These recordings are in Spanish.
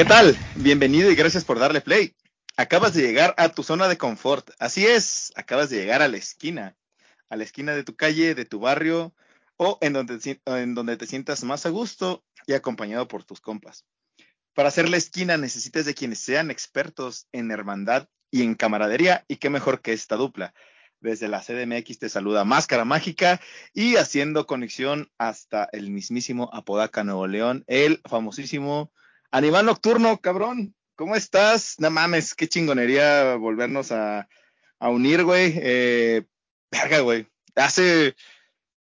¿Qué tal? Bienvenido y gracias por darle play. Acabas de llegar a tu zona de confort. Así es, acabas de llegar a la esquina, a la esquina de tu calle, de tu barrio o en donde, en donde te sientas más a gusto y acompañado por tus compas. Para hacer la esquina necesitas de quienes sean expertos en hermandad y en camaradería y qué mejor que esta dupla. Desde la CDMX te saluda Máscara Mágica y haciendo conexión hasta el mismísimo Apodaca, Nuevo León, el famosísimo Animal Nocturno, cabrón. ¿Cómo estás? No mames, qué chingonería volvernos a, a unir, güey. Eh, verga, güey. Hace,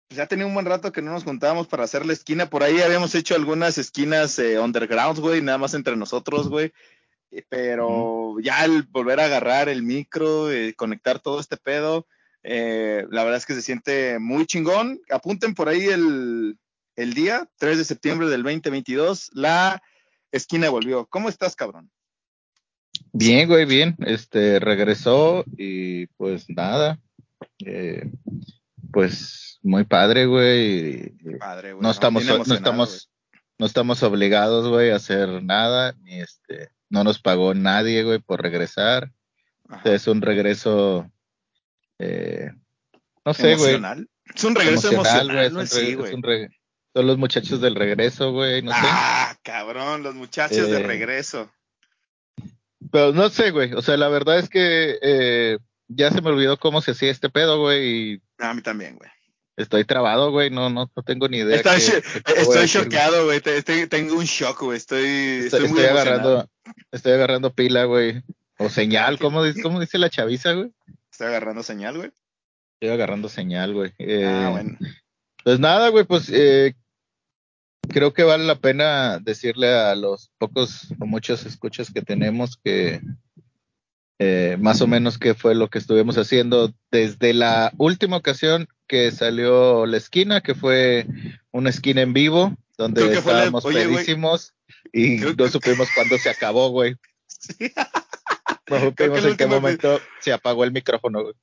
pues ya tenía un buen rato que no nos juntábamos para hacer la esquina. Por ahí habíamos hecho algunas esquinas eh, underground, güey, nada más entre nosotros, güey. Eh, Pero ya el volver a agarrar el micro, eh, conectar todo este pedo, eh, la verdad es que se siente muy chingón. Apunten por ahí el, el día, 3 de septiembre del 2022, la esquina volvió. ¿Cómo estás, cabrón? Bien, güey, bien. Este regresó y pues nada. eh, pues muy padre, güey. Padre, güey. No estamos, no estamos, no estamos obligados, güey, a hacer nada, ni este, no nos pagó nadie, güey, por regresar. Es un regreso, eh, no sé, güey. Es un regreso emocional, güey, es un Sí, güey. es un re- Son los muchachos del regreso, güey, no sé. Ah, cabrón, los muchachos de Eh, regreso. Pero no sé, güey. O sea, la verdad es que eh, ya se me olvidó cómo se hacía este pedo, güey, y A mí también, güey. Estoy trabado, güey, no, no, no tengo ni idea. Qué- qué a estoy choqueado, güey. Te- te- Tengo un shock, güey. Estoy, estoy, Estoy, muy estoy emocionado. agarrando, estoy agarrando pila, güey. O señal, Ah, ¿cómo, dice- cómo dice la chaviza, güey? Estoy agarrando señal, güey. Estoy agarrando señal, güey. Eh, Ah, bueno. Pues nada, güey, pues eh, creo que vale la pena decirle a los pocos o muchos escuchas que tenemos que eh, más o menos qué fue lo que estuvimos haciendo desde la última ocasión que salió la esquina, que fue una esquina en vivo, donde la- estábamos oye, güey. pedísimos y Creo no supimos cuándo se acabó, güey. Sí. No supimos en qué momento se apagó el micrófono, güey.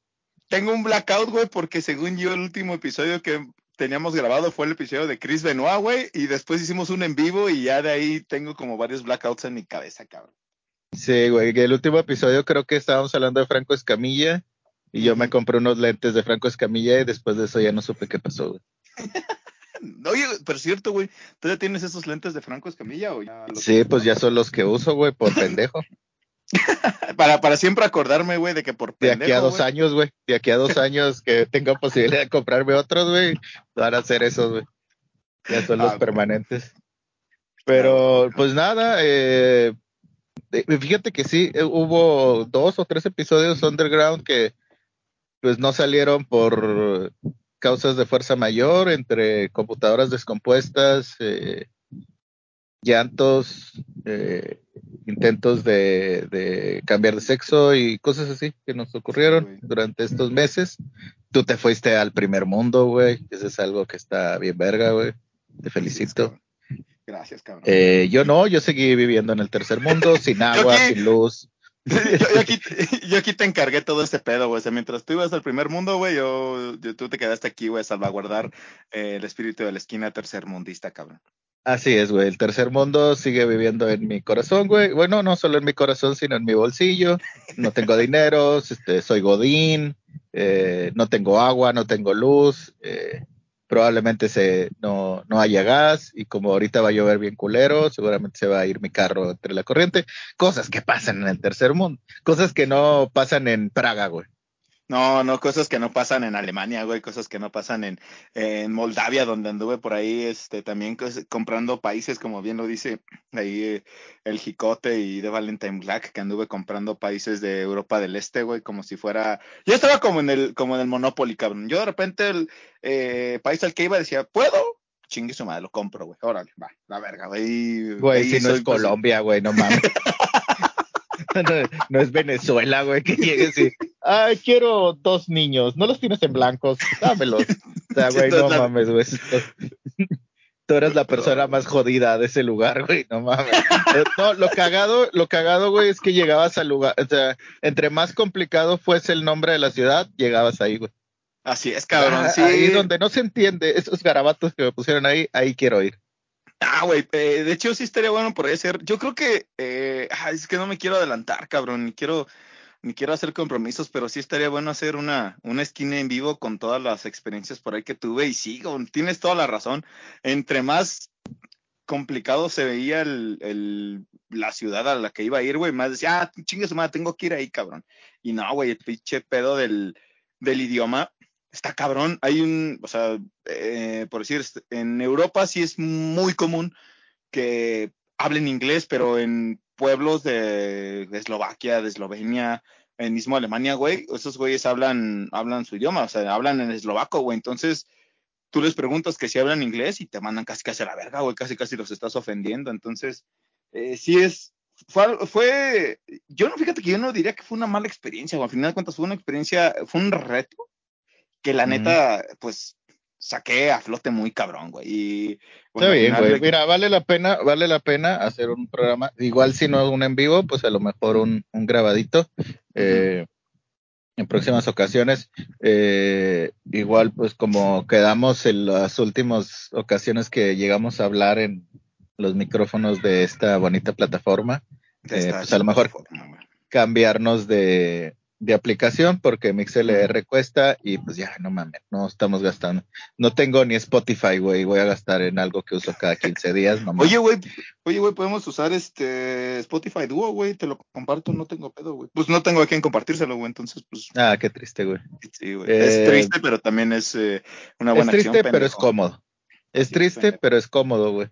Tengo un blackout, güey, porque según yo el último episodio que teníamos grabado fue el episodio de Chris Benoit, güey, y después hicimos un en vivo y ya de ahí tengo como varios blackouts en mi cabeza, cabrón. Sí, güey, el último episodio creo que estábamos hablando de Franco Escamilla y yo me compré unos lentes de Franco Escamilla y después de eso ya no supe qué pasó, güey. Oye, pero es cierto, güey, ¿tú ya tienes esos lentes de Franco Escamilla o ya los- Sí, pues ya son los que uso, güey, por pendejo. Para, para siempre acordarme, güey, de que por De pendejo, aquí a dos años, güey. De aquí a dos años que tenga posibilidad de comprarme otros, güey, van a ser esos, güey. Ya son Ah, los güey. permanentes. Pero, pues nada, eh, eh, fíjate que sí, eh, hubo dos o tres episodios underground que pues no salieron por causas de fuerza mayor, entre computadoras descompuestas, eh, llantos, eh, intentos de, de cambiar de sexo y cosas así que nos ocurrieron durante estos meses. Tú te fuiste al primer mundo, güey. Eso es algo que está bien verga, güey. Te felicito. Gracias, cabrón. Eh, yo no, yo seguí viviendo en el tercer mundo, sin agua, sin luz. Yo, yo aquí, yo aquí te encargué todo este pedo, güey. O sea, mientras tú ibas al primer mundo, güey, yo, yo- tú te quedaste aquí, güey, a salvaguardar eh, el espíritu de la esquina tercermundista, cabrón. Así es, güey. El tercer mundo sigue viviendo en mi corazón, güey. Bueno, no solo en mi corazón, sino en mi bolsillo. No tengo dinero, este, soy godín, eh, no tengo agua, no tengo luz. eh, probablemente se, no, no haya gas y como ahorita va a llover bien culero, seguramente se va a ir mi carro entre la corriente. Cosas que pasan en el tercer mundo. Cosas que no pasan en Praga, güey. No, no, cosas que no pasan en Alemania, güey, cosas que no pasan en, en Moldavia, donde anduve por ahí, este, también comprando países, como bien lo dice ahí eh, el Jicote y de Valentine Black, que anduve comprando países de Europa del Este, güey, como si fuera, yo estaba como en el, como en el Monopoly, cabrón. Yo de repente el eh, país al que iba decía, ¿puedo? Chingue su madre, lo compro, güey. Órale, va, la verga, güey. Güey, si no es Colombia, güey, no mames. no, es Venezuela, güey, que llegues y, ay, quiero dos niños, no los tienes en blancos, dámelos. O sea, güey, no mames, güey. Tú eres la persona más jodida de ese lugar, güey, no mames. No, lo cagado, lo cagado, güey, es que llegabas al lugar, o sea, entre más complicado fuese el nombre de la ciudad, llegabas ahí, güey. Así es, cabrón, ah, sí. Ahí donde no se entiende, esos garabatos que me pusieron ahí, ahí quiero ir. Ah, güey, de hecho sí estaría bueno por ser. Yo creo que, eh, es que no me quiero adelantar, cabrón, ni quiero, ni quiero hacer compromisos, pero sí estaría bueno hacer una, una esquina en vivo con todas las experiencias por ahí que tuve. Y sí, tienes toda la razón. Entre más complicado se veía el, el, la ciudad a la que iba a ir, güey, más decía, ah, chingue su madre, tengo que ir ahí, cabrón. Y no, güey, el pinche pedo del, del idioma está cabrón. Hay un, o sea, eh, por decir, en Europa sí es muy común que hablen inglés, pero en pueblos de, Eslovaquia, de Eslovenia, en mismo Alemania, güey, esos güeyes hablan, hablan su idioma, o sea, hablan en eslovaco, güey. Entonces, tú les preguntas que si hablan inglés y te mandan casi casi a la verga, güey, casi casi los estás ofendiendo. Entonces, eh, sí es, fue, fue, yo no, fíjate que yo no diría que fue una mala experiencia, güey. Al final de cuentas fue una experiencia, fue un reto que la neta, pues saqué a flote muy cabrón, güey. Y, Está bien, güey. Mira, vale la pena, vale la pena hacer un programa, igual si no un en vivo, pues a lo mejor un, un grabadito. Eh, en próximas ocasiones, eh, igual pues como quedamos en las últimas ocasiones que llegamos a hablar en los micrófonos de esta bonita plataforma, eh, pues a lo mejor cambiarnos de, de aplicación porque MixLR cuesta y pues ya, no mames, no estamos gastando. No tengo ni Spotify, güey, voy a gastar en algo que uso cada 15 días. No oye, güey, oye, güey, podemos usar este Spotify Duo, güey, te lo comparto, no tengo pedo, güey. Pues no tengo a quien compartírselo, güey, entonces pues. Ah, qué triste, güey. Sí, güey. es eh, triste, pero también es eh, una buena Es triste, pero es cómodo. Es triste, pero es cómodo, güey.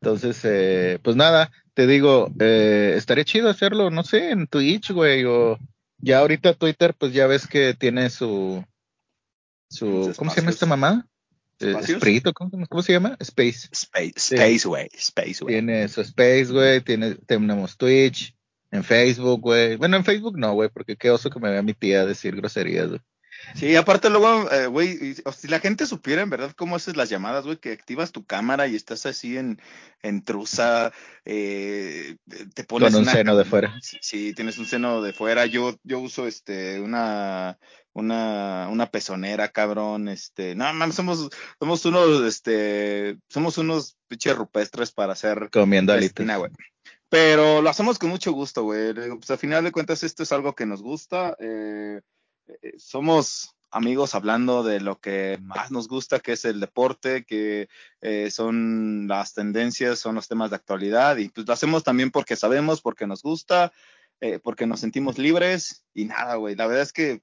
Entonces, eh, pues nada, te digo, eh, estaría chido hacerlo, no sé, en Twitch, güey, o ya ahorita Twitter, pues ya ves que tiene su, su ¿cómo se llama esta mamá? Eh, Sprito, ¿cómo, se llama? Space. Space, Space, güey. Space, güey. Tiene su Space, güey. Tiene, tenemos Twitch, en Facebook, güey. Bueno, en Facebook no, güey, porque qué oso que me vea mi tía decir groserías, güey. Sí, aparte luego, eh, güey, si la gente supiera en verdad cómo haces las llamadas, güey, que activas tu cámara y estás así en, en trusa, eh, te pones Con un seno de fuera. Sí, tienes un seno de fuera. Yo, yo uso este, una, una, una pezonera, cabrón, este, no, mames, somos, somos unos, este, somos unos pinches rupestres para hacer. Comiendo alitas. güey. Pero lo hacemos con mucho gusto, güey. Pues al final de cuentas esto es algo que nos gusta, eh eh, somos amigos hablando de lo que más nos gusta, que es el deporte, que eh, son las tendencias, son los temas de actualidad y pues lo hacemos también porque sabemos, porque nos gusta, eh, porque nos sentimos libres y nada, güey. La verdad es que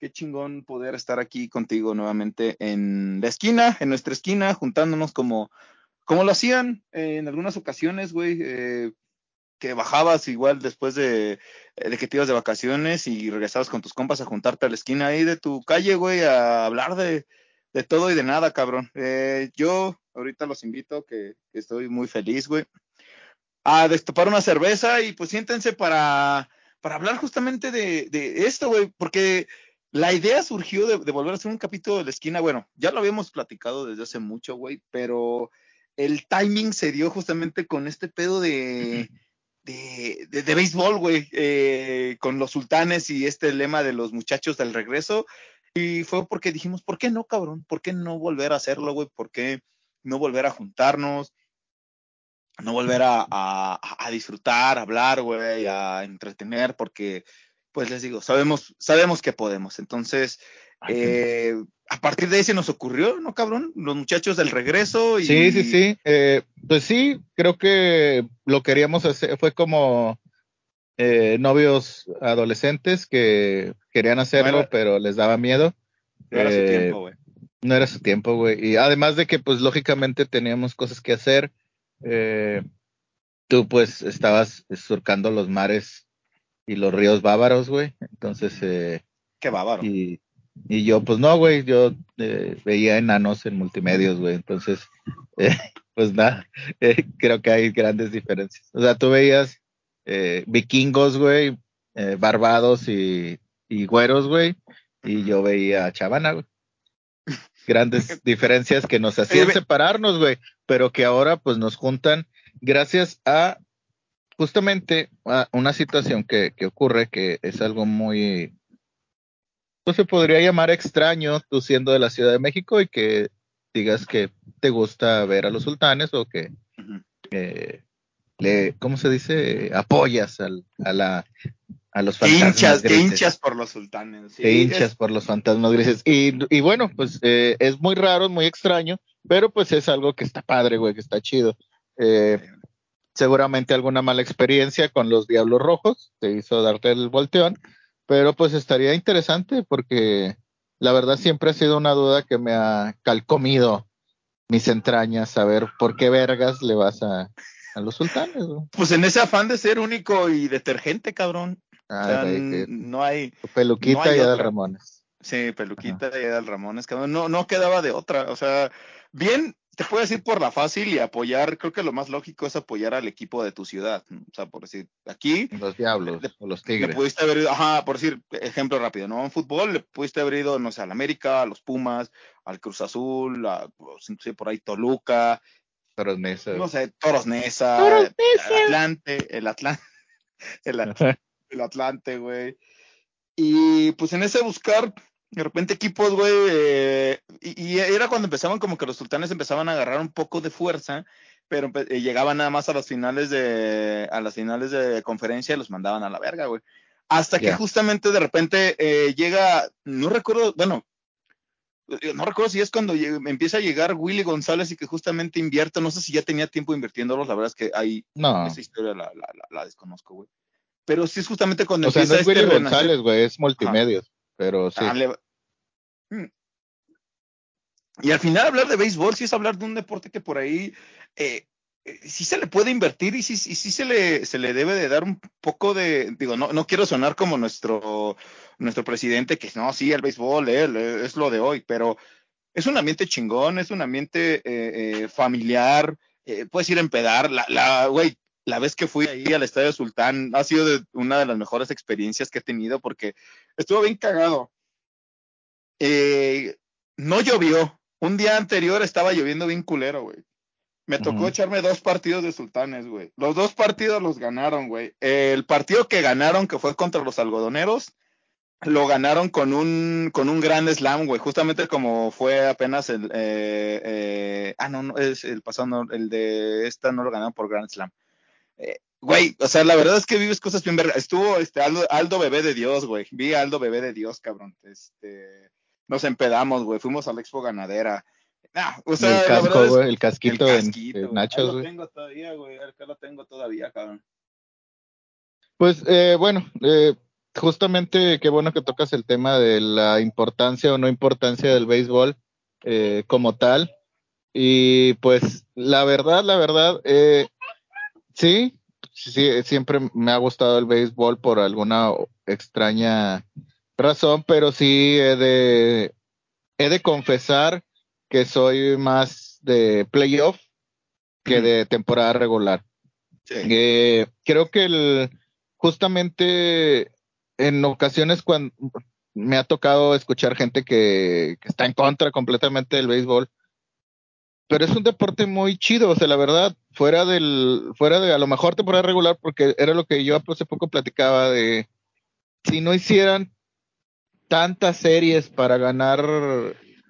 qué chingón poder estar aquí contigo nuevamente en la esquina, en nuestra esquina, juntándonos como, como lo hacían en algunas ocasiones, güey. Que bajabas igual después de, eh, de, que te ibas de vacaciones y regresabas con tus compas a juntarte a la esquina ahí de tu calle, güey, a hablar de, de todo y de nada, cabrón. Eh, yo ahorita los invito, que, estoy muy feliz, güey, a destapar una cerveza y pues siéntense para, para hablar justamente de, de esto, güey, porque la idea surgió de, volver a hacer un capítulo de la esquina. Bueno, ya lo habíamos platicado desde hace mucho, güey, pero el timing se dio justamente con este pedo de de, de, béisbol, güey, eh, con los sultanes y este lema de los muchachos del regreso. Y fue porque dijimos, ¿por qué no, cabrón? ¿Por qué no volver a hacerlo, güey? ¿Por qué no volver a juntarnos? No volver a, a, disfrutar, a hablar, güey, a entretener, porque, pues les digo, sabemos, sabemos que podemos. Entonces, eh, a partir de ahí se nos ocurrió, ¿no, cabrón? Los muchachos del regreso. Y... Sí, sí, sí. Eh, pues sí, creo que lo queríamos hacer, fue como eh, novios adolescentes que querían hacerlo, No era- pero les daba miedo. No era su Eh, tiempo, güey. No era su tiempo, güey. Y además de que, pues, lógicamente teníamos cosas que hacer. eh, tú, pues, estabas surcando los mares y los ríos bávaros, güey. Entonces, eh, Qué bárbaro. y, y yo, pues, no, güey. Yo eh, veía enanos en multimedios, güey. Entonces, eh, pues, nada. eh, creo que hay grandes diferencias. O sea, tú veías eh, vikingos, güey, barbados y, y güeros, güey. Y yo veía a Chavana, güey. Grandes diferencias que nos hacían separarnos, güey, pero que ahora pues nos juntan gracias a justamente a una situación que, que ocurre que es algo muy, pues se podría llamar extraño tú siendo de la Ciudad de México y que digas que te gusta ver a los sultanes o que eh, le, ¿cómo se dice? Apoyas al, a la a los fantasmas hinchas, grises. hinchas por los sultanes. sí. Te hinchas Es- por los fantasmas grises. Y, y bueno, pues eh, es muy raro, es muy extraño, pero pues es algo que está padre, güey, que está chido. Eh, seguramente alguna mala experiencia con los Diablos Rojos te hizo darte el volteón, pero pues estaría interesante porque la verdad siempre ha sido una duda que me ha calcomido mis entrañas, saber por qué vergas le vas a, a los sultanes. güey. Pues en ese afán de ser único y detergente, cabrón. O Ah, sea, que- no hay, peluquita no hay y Adal. Ramones. sí, peluquita y Edal Ramones, cabrón. No, no quedaba de otra. O sea, bien, te puedo decir por la fácil y apoyar, creo que lo más lógico es apoyar al equipo de tu ciudad. ¿no? O sea, por decir, aquí Los diablos Le- o los le tigres. pudiste haber ido, ajá, por decir, ejemplo rápido, ¿no? En fútbol le pudiste haber ido, no sé, al América, a los Pumas, al Cruz Azul, a, pues, no sé, por ahí Toluca, Toros Neza. no sé, Toros Neza, Toros el Atlante, el Atlante, el, At- el Atlante, güey. Y pues en ese buscar, de repente equipos, güey, eh, y, y era cuando empezaban como que los sultanes empezaban a agarrar un poco de fuerza, pero empe- eh, llegaban nada más a las finales de, a las finales de conferencia y los mandaban a la verga, güey. Hasta que Ya. justamente de repente eh, llega, no recuerdo, bueno, eh, no recuerdo si es cuando empieza a llegar Willy González y que justamente invierte, no sé si ya tenía tiempo invirtiéndolos, la verdad es que ahí No. esa historia la, la, la, la desconozco, güey. Pero sí es justamente cuando O sea, no empieza es Willy este González, güey, es multimedios. Pero sí. Ah, le-. Y al final hablar de béisbol sí es hablar de un deporte que por ahí eh, eh, sí se le puede invertir y sí, y sí se, le, se le debe de dar un poco de, digo, no, no quiero sonar como nuestro, nuestro presidente que no, sí, el béisbol eh, es lo de hoy, pero es un ambiente chingón, es un ambiente eh, familiar, puedes ir a empedar, la, la, güey, la vez que fui ahí al Estadio Sultán ha sido una de las mejores experiencias que he tenido porque estuvo bien cagado. Eh, no llovió. Un día anterior estaba lloviendo bien culero, güey. Me tocó echarme dos partidos de sultanes, güey. Los dos partidos los ganaron, güey. El partido que ganaron, que fue contra los algodoneros, lo ganaron con un, con un gran slam, güey. Justamente como fue apenas el. eh, eh, ah, no, no, es el pasado, no, el de esta no lo ganaron por Grand Slam. Eh, Güey, o sea, la verdad es que vives cosas bien verga. Estuvo este Aldo, Aldo Bebé de Dios, güey. Vi a Aldo Bebé de Dios, cabrón. Este, nos empedamos, güey. Fuimos a la Expo Ganadera. Nah, o sea, el casco, güey, el casquito, el en- casquito, en. Nachos, lo güey. tengo todavía, güey. Acá lo tengo todavía, cabrón. Pues eh, bueno, eh, justamente qué bueno que tocas el tema de la importancia o no importancia del béisbol eh, como tal. Y pues la verdad, la verdad, eh, sí, sí, siempre me ha gustado el béisbol por alguna extraña razón, pero sí he de, he de confesar que soy más de playoff que de temporada regular. Sí. Eh, creo que el, justamente en ocasiones cuando me ha tocado escuchar gente que, que está en contra completamente del béisbol, pero es un deporte muy chido, o sea, la verdad, fuera del, fuera de a lo mejor temporada regular, porque era lo que yo hace poco platicaba de si no hicieran tantas series para ganar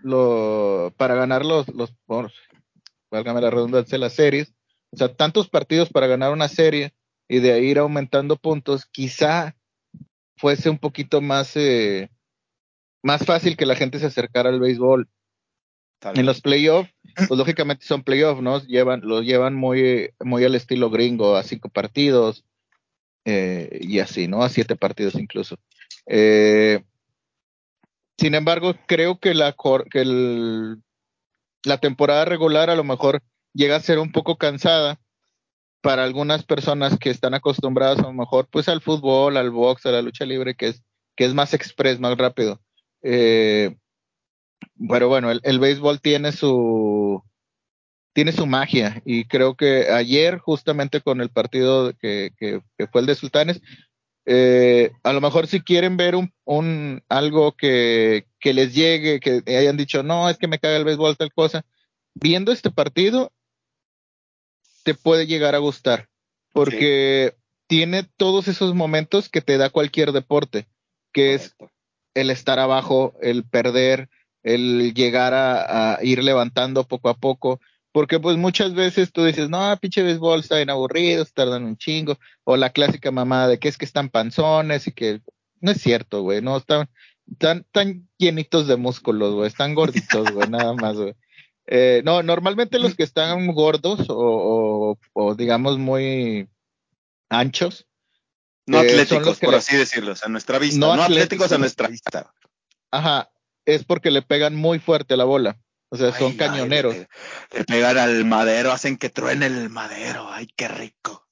lo, para ganar los, los, válgame la redundancia, las series, o sea, tantos partidos para ganar una serie y de ahí ir aumentando puntos, quizá fuese un poquito más, eh, más fácil que la gente se acercara al béisbol. Tal En los playoffs, pues lógicamente son playoffs, ¿no? Llevan, los llevan muy, muy al estilo gringo, a cinco partidos. eh, y así, ¿no? A siete partidos incluso. Eh, sin embargo, creo que la, que el, la temporada regular a lo mejor llega a ser un poco cansada para algunas personas que están acostumbradas a lo mejor pues al fútbol, al box, a la lucha libre, que es, que es más express, más rápido. Eh, pero bueno, el, béisbol tiene su tiene su magia y creo que ayer justamente con el partido que, que fue el de Sultanes, eh, a lo mejor si quieren ver un, un algo que, que, les llegue, que hayan dicho, no, es que me caga el béisbol, tal cosa, viendo este partido, te puede llegar a gustar, porque tiene todos esos momentos que te da cualquier deporte, que es el estar abajo, el perder, el llegar a, a ir levantando poco a poco, porque pues muchas veces tú dices, no, pinche béisbol está bien aburrido, tardan un chingo, o la clásica mamada de que es que están panzones y que no es cierto, güey, no, están tan, tan llenitos de músculos, güey, están gorditos, güey, nada más, güey. Eh, no, normalmente los que están gordos o, o, o digamos muy anchos. No eh, atléticos, por le... así decirlo, a nuestra vista. No, no atléticos, atléticos a nuestra vista. Ajá, es porque le pegan muy fuerte la bola. O sea, son ay, cañoneros. Ay, le, le, pegan al madero, hacen que truene el madero. Ay, qué rico.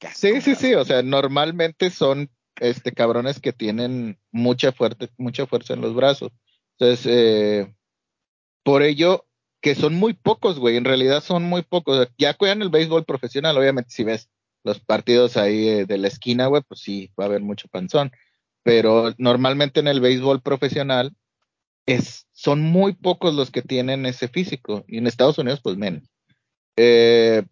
Qué sí, sí, sí. O sea, normalmente son este cabrones que tienen mucha fuerte, mucha fuerza en los brazos. Entonces, eh, por ello, que son muy pocos, güey. En realidad son muy pocos. Ya juegan el béisbol profesional, obviamente, si ves los partidos ahí eh, de la esquina, güey, pues sí, va a haber mucho panzón. Pero normalmente en el béisbol profesional, es, son muy pocos los que tienen ese físico y en Estados Unidos pues menos. Eh,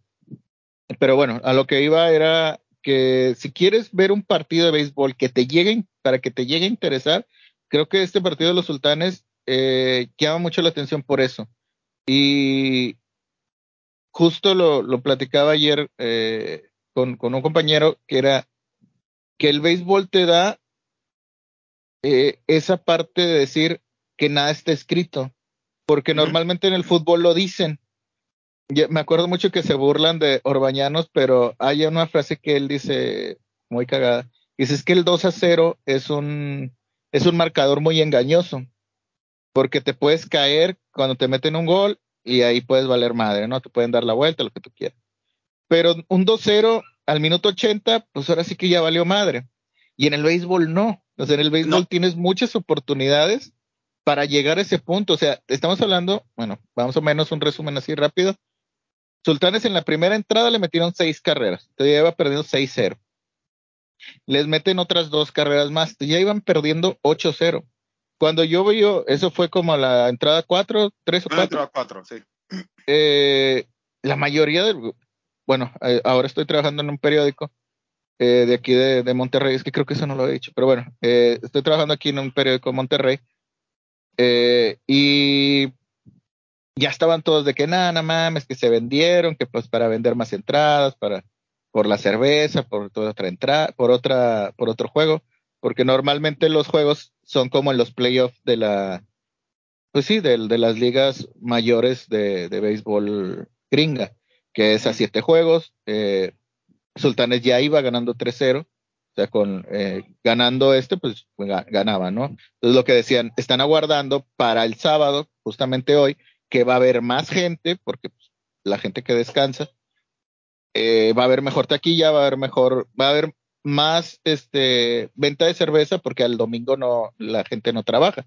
pero bueno, a lo que iba era que si quieres ver un partido de béisbol que te llegue, para que te llegue a interesar, creo que este partido de los sultanes eh, llama mucho la atención por eso. Y justo lo, lo platicaba ayer eh, con, con, un compañero que era que el béisbol te da esa parte de decir, que nada está escrito, porque normalmente en el fútbol lo dicen. Yo me acuerdo mucho que se burlan de Orbañanos, pero hay una frase que él dice muy cagada. Dice es que el 2 a 0 es un, es un marcador muy engañoso, porque te puedes caer cuando te meten un gol y ahí puedes valer madre, ¿no? Te pueden dar la vuelta, lo que tú quieras. Pero un 2-0 al minuto 80, pues ahora sí que ya valió madre. Y en el béisbol no. O sea, en el béisbol no. tienes muchas oportunidades para llegar a ese punto. O sea, estamos hablando, bueno, vamos o menos un resumen así rápido. Sultanes en la primera entrada le metieron seis carreras, entonces ya iba perdiendo 6-0. Les meten otras dos carreras más, ya iban perdiendo 8-0. Cuando yo veo, eso fue como la entrada 4, 3 o 4. Entrada 4, sí. Eh, la mayoría del, bueno, eh, ahora estoy trabajando en un periódico eh, de aquí de, de, Monterrey, es que creo que eso no lo he dicho, pero bueno, eh, estoy trabajando aquí en un periódico de Monterrey eh, y ya estaban todos de que nada, nada mames, que se vendieron, que pues para vender más entradas, para por la cerveza, por otra entrada, por otra, por otro juego, porque normalmente los juegos son como en los playoffs de la, pues sí, de, de las ligas mayores de, de, béisbol gringa, que es a siete juegos. Eh, Sultanes ya iba ganando 3-0 o sea, con eh, ganando este, pues, pues ganaba, ¿no? Entonces lo que decían, están aguardando para el sábado, justamente hoy, que va a haber más gente, porque pues, la gente que descansa, eh, va a haber mejor taquilla, va a haber mejor, va a haber más este venta de cerveza porque al domingo no la gente no trabaja.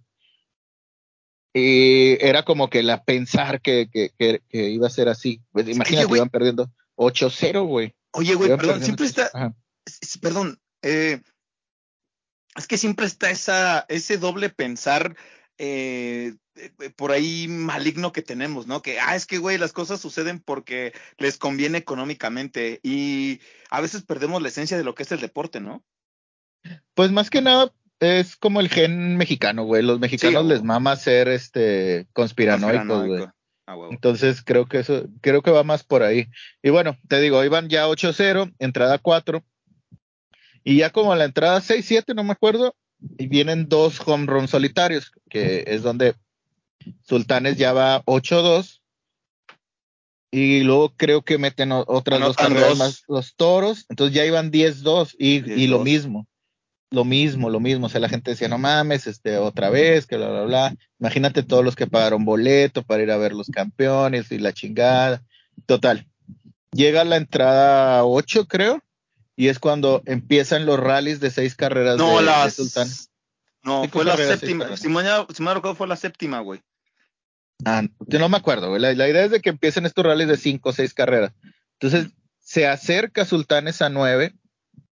Y era como que la pensar que, que, que, que iba a ser así. Pues, imagínate, Oye, iban perdiendo 8-0, güey. Oye, güey, perdón, siempre está. Ajá. Perdón, eh, es que siempre está esa, ese doble pensar eh, eh, por ahí maligno que tenemos, ¿no? Que, ah, es que, güey, las cosas suceden porque les conviene económicamente y a veces perdemos la esencia de lo que es el deporte, ¿no? Pues más que nada es como el gen mexicano, güey. Los mexicanos sí, les mama ser este conspiranoicos, güey. Ah, Entonces creo que eso, creo que va más por ahí. Y bueno, te digo, iban ya 8-0, entrada 4. Y ya como a la entrada 6-7, no me acuerdo, y vienen dos home runs solitarios, que es donde Sultanes ya va 8-2. y luego creo que meten otras dos carreras más los toros, entonces ya iban 10-2 y, y lo mismo, lo mismo, lo mismo, o sea, la gente decía, no mames, este, otra vez, que bla, bla, bla, imagínate todos los que pagaron boleto para ir a ver los campeones y la chingada, total, llega la entrada 8 creo, y es cuando empiezan los rallies de seis carreras no, de, las... No, fue la séptima, si me, acuerdo fue la séptima, güey. Ah, yo no me acuerdo, güey. La, idea es de que empiecen estos rallies de cinco o seis carreras. Entonces, se acerca Sultanes a nueve,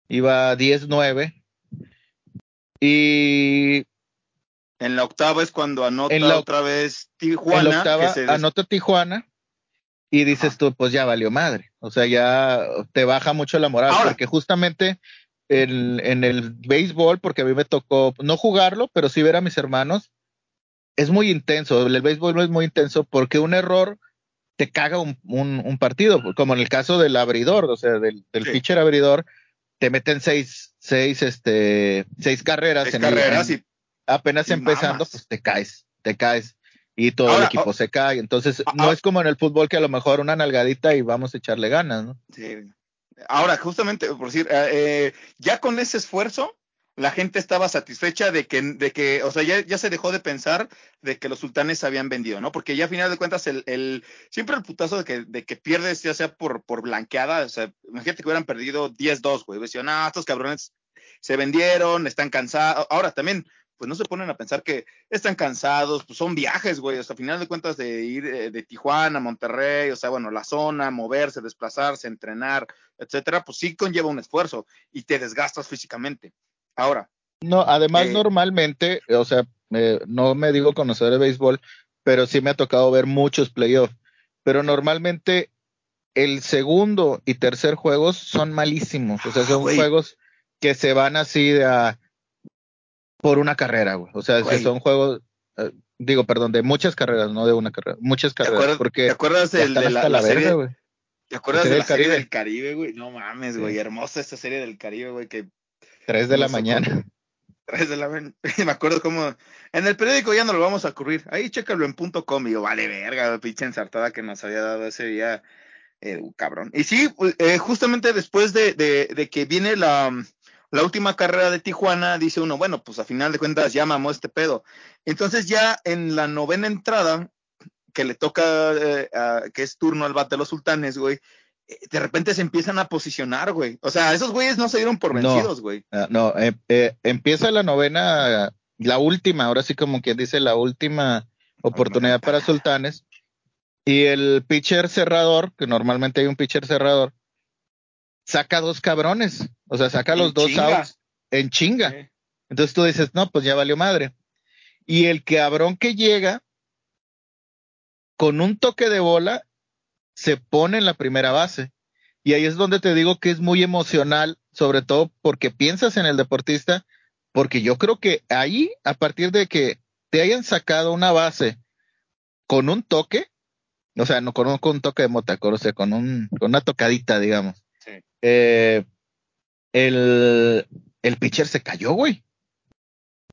iba 10-9, y... En la octava es cuando anota otra vez Tijuana. En la octava anota Tijuana, y dices tú, pues ya valió madre. O sea, ya te baja mucho la moral, porque justamente en, en, el béisbol, porque a mí me tocó no jugarlo, pero sí ver a mis hermanos, es muy intenso. El béisbol no es muy intenso porque un error te caga un, un, partido, como en el caso del abridor, o sea, del, del pitcher abridor, te meten seis, seis, este, seis carreras. en carreras y apenas empezando, pues te caes, te caes y todo el equipo se cae. Entonces, ah, no ah. es como en el fútbol que a lo mejor una nalgadita y vamos a echarle ganas, ¿no? Sí. Ahora, justamente, por decir, eh, eh, ya con ese esfuerzo, la gente estaba satisfecha de que, de que o sea, ya, ya, se dejó de pensar de que los sultanes habían vendido, ¿no? Porque ya a final de cuentas, el, el siempre el putazo de que, de que pierdes, ya sea por, por blanqueada, o sea, imagínate que hubieran perdido 10-2, güey. Decían, no, estos cabrones se vendieron, están cansados. Ahora también, pues no se ponen a pensar que están cansados, pues son viajes, güey, hasta final de cuentas de ir eh, de Tijuana a Monterrey, o sea, bueno, la zona, moverse, desplazarse, entrenar, etcétera, pues sí conlleva un esfuerzo y te desgastas físicamente. Ahora. No, además eh, normalmente, o sea, no me digo conocer el béisbol, pero sí me ha tocado ver muchos playoffs, pero normalmente el segundo y tercer juegos son malísimos, o sea, son juegos que se van así de a por una carrera, güey. O sea, son juegos, eh, digo, perdón, de muchas carreras, no de una carrera, muchas carreras. porque ¿Te acuerdas de la, serie, güey? ¿Te acuerdas de la serie del Caribe, güey? No mames, güey, hermosa esta serie del Caribe, güey, que... Tres de la mañana. Tres de la mañana. Me acuerdo cómo... En el periódico ya no lo vamos a ocurrir. Ahí chécalo en punto com y yo, vale verga, pinche ensartada que nos había dado ese día, eh, cabrón. Y sí, eh, justamente después de, de, de que viene la la última carrera de Tijuana, dice uno, bueno, pues a final de cuentas ya mamó este pedo. Entonces ya en la novena entrada, que le toca, eh, que es turno al bate de los sultanes, güey, eh, de repente se empiezan a posicionar, güey. O sea, esos güeyes no se dieron por vencidos, güey. Ah, no, eh, empieza la novena, la última, ahora sí como quien dice, la última oportunidad para sultanes. Y el pitcher cerrador, que normalmente hay un pitcher cerrador, saca dos cabrones, o sea, saca los dos outs en chinga. Entonces tú dices, no, pues ya valió madre. Y el cabrón que llega con un toque de bola se pone en la primera base. Y ahí es donde te digo que es muy emocional, sobre todo porque piensas en el deportista, porque yo creo que ahí, a partir de que te hayan sacado una base con un toque, o sea, no con un, con un toque de mota, o sea, con, un, con una tocadita, digamos, eh, el, el pitcher se cayó, güey.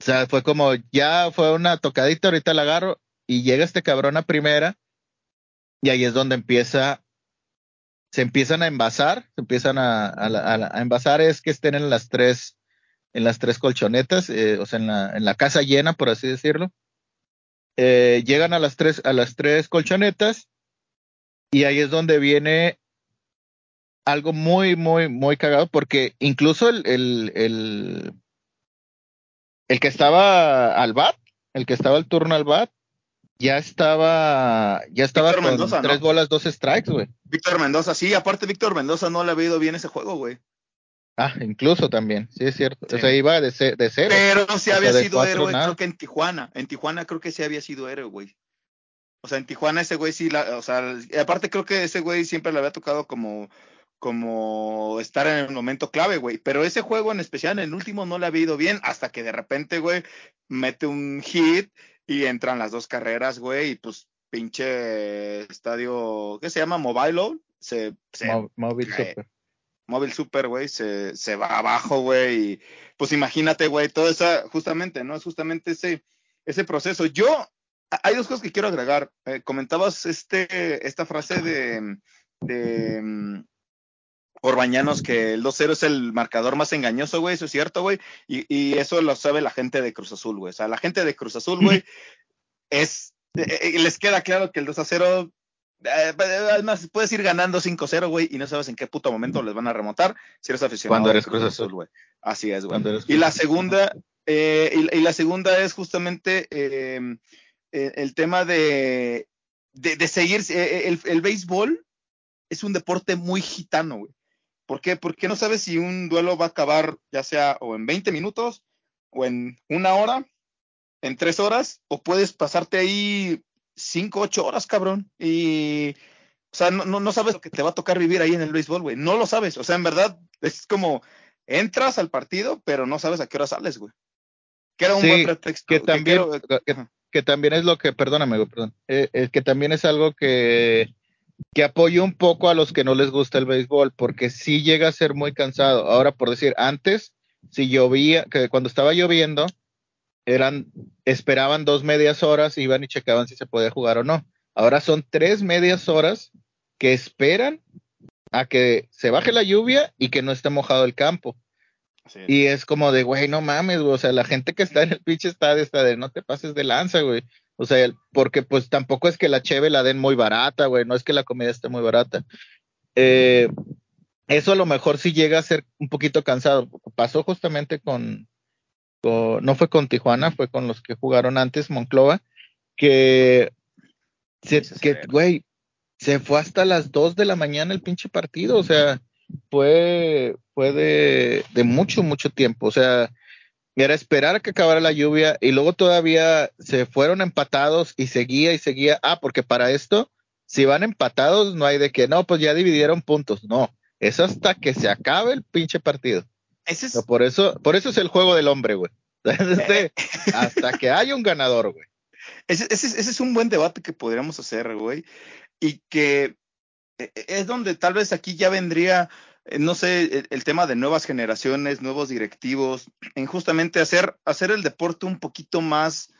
O sea, fue como, ya fue una tocadita, ahorita la agarro y llega este cabrón a primera y ahí es donde empieza, se empiezan a envasar, se empiezan a, a, envasar es que estén en las tres, en las tres colchonetas, eh, o sea, en la, en la casa llena, por así decirlo. Eh, llegan a las tres, a las tres colchonetas y ahí es donde viene algo muy, muy, muy cagado porque incluso el, el, el, el que estaba al bat, el que estaba al turno al bat, ya estaba, ya estaba con tres bolas, dos strikes, güey. Víctor Mendoza, sí, aparte Víctor Mendoza no le ha ido bien ese juego, güey. Ah, incluso también, sí es cierto. O sea, iba de, de cero. Pero sí había sido héroe, creo que en Tijuana. En Tijuana creo que sí había sido héroe, güey. O sea, en Tijuana ese güey sí, la, o sea, aparte creo que ese güey siempre le había tocado como como estar en el momento clave, güey. Pero ese juego en especial, en el último no le ha ido bien, hasta que de repente, güey, mete un hit y entran las dos carreras, güey, y pues pinche estadio, ¿qué se llama? Mobile se, se Móvil Super. Móvil Super, güey, se, se va abajo, güey, y pues imagínate, güey, todo eso, justamente, ¿no? Es justamente ese, ese proceso. Yo, hay dos cosas que quiero agregar. Eh, comentabas este, esta frase de, de um, Orbañanos que el 2-0 es el marcador más engañoso, güey. Eso es cierto, güey. Y, y, eso lo sabe la gente de Cruz Azul, güey. O sea, la gente de Cruz Azul, güey, es. Eh, les queda claro que el 2-0 Además, puedes ir ganando 5-0, güey, y no sabes en qué puto momento les van a remontar si eres aficionado. Cuando eres Cruz Azul, güey. Así es, güey. Y la segunda, eh, y, y, la segunda es justamente eh, el tema de, de, de seguir. Eh, el, el, béisbol es un deporte muy gitano, güey. ¿Por qué? Porque no sabes si un duelo va a acabar ya sea o en 20 minutos, o en una hora, en tres horas, o puedes pasarte ahí cinco, ocho horas, cabrón. Y, o sea, no, no, sabes lo que te va a tocar vivir ahí en el béisbol, güey. No lo sabes. O sea, en verdad, es como entras al partido, pero no sabes a qué hora sales, güey. Que era un sí, buen pretexto. Que también, que, quiero, que, que, también es lo que, perdóname, güey, perdón. Eh, eh, que también es algo que, que apoya un poco a los que no les gusta el béisbol, porque sí llega a ser muy cansado. Ahora, por decir, antes, si llovía, que cuando estaba lloviendo, eran, esperaban dos medias horas, iban y checaban si se podía jugar o no. Ahora son tres medias horas que esperan a que se baje la lluvia y que no esté mojado el campo. Sí. Y es como de, güey, no mames, güey. O sea, la gente que está en el pinche estadio está de, no te pases de lanza, güey. O sea, porque pues tampoco es que la cheve la den muy barata, güey. No es que la comida esté muy barata. Eh, eso a lo mejor sí llega a ser un poquito cansado. Pasó justamente con, no fue con Tijuana, fue con los que jugaron antes, Monclova, que, se, que, güey, se fue hasta las 2 de la mañana el pinche partido, o sea, fue, fue de, de mucho, mucho tiempo, o sea, era esperar a que acabara la lluvia y luego todavía se fueron empatados y seguía y seguía, ah, porque para esto, si van empatados, no hay de que, no, pues ya dividieron puntos, no, es hasta que se acabe el pinche partido. Ese es... por eso, por eso es el juego del hombre, güey. Este, hasta que haya un ganador, güey. Ese, ese, ese, es un buen debate que podríamos hacer, güey. Y que e, e, es donde tal vez aquí ya vendría, eh, no sé, el, el, tema de nuevas generaciones, nuevos directivos, en justamente hacer, hacer el deporte un poquito más,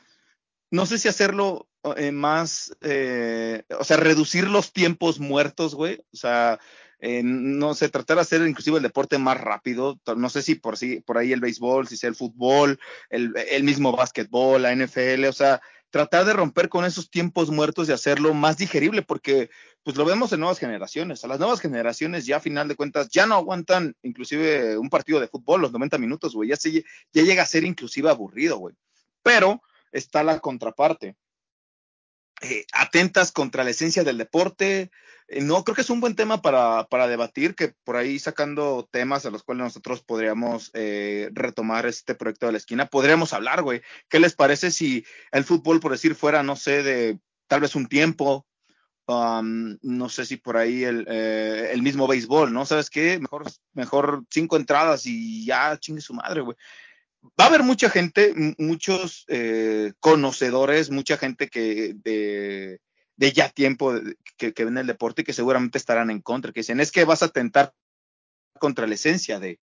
no sé si hacerlo eh, más, eh, o sea, reducir los tiempos muertos, güey. O sea, eh, no sé, tratar de hacer inclusive el deporte más rápido, no sé si por, si, por ahí el béisbol, si sea el fútbol, el, el mismo básquetbol, la NFL, o sea, tratar de romper con esos tiempos muertos y hacerlo más digerible, porque pues lo vemos en nuevas generaciones. A las nuevas generaciones ya a final de cuentas ya no aguantan inclusive un partido de fútbol los 90 minutos, güey, ya, ya llega a ser inclusive aburrido, güey. Pero está la contraparte. Eh, atentas contra la esencia del deporte, eh, no, creo que es un buen tema para, para, debatir, que por ahí sacando temas a los cuales nosotros podríamos eh, retomar este proyecto de la esquina, podríamos hablar, güey. ¿Qué les parece si el fútbol, por decir fuera, no sé, de tal vez un tiempo, um, no sé si por ahí el, eh, el, mismo béisbol, ¿no? ¿Sabes qué? Mejor, mejor cinco entradas y ya chingue su madre, güey. Va a haber mucha gente, muchos eh, conocedores, mucha gente que de de ya tiempo que, que ven el deporte y que seguramente estarán en contra, que dicen, es que vas a tentar contra la esencia de,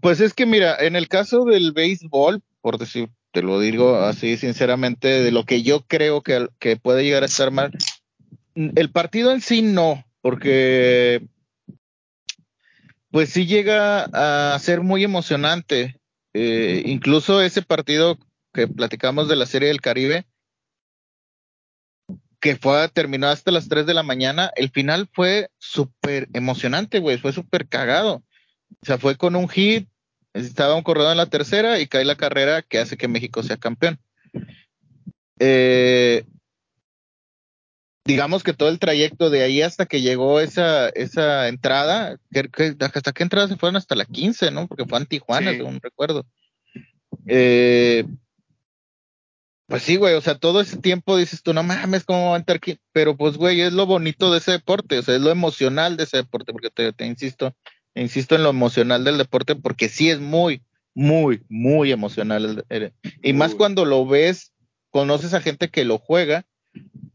Pues es que mira, en el caso del béisbol, por decir, te lo digo así sinceramente, de lo que yo creo que, que puede llegar a estar mal, el partido en sí no, porque pues sí llega a ser muy emocionante. Eh, incluso ese partido que platicamos de la Serie del Caribe, que fue terminó hasta las 3 de la mañana, el final fue súper emocionante, güey, fue súper cagado. O sea, fue con un hit, estaba un corredor en la tercera y cae la carrera que hace que México sea campeón. Eh, digamos que todo el trayecto de ahí hasta que llegó esa, esa entrada, hasta qué entrada se fueron hasta la 15, ¿no? Porque fue en Tijuana, según recuerdo. Eh, pues sí, güey, o sea, todo ese tiempo dices tú, no mames, ¿cómo va a entrar aquí? Pero pues, güey, es lo bonito de ese deporte, o sea, es lo emocional de ese deporte, porque te, te insisto, insisto en lo emocional del deporte, porque sí es muy, muy, muy emocional. Y más cuando lo ves, conoces a gente que lo juega,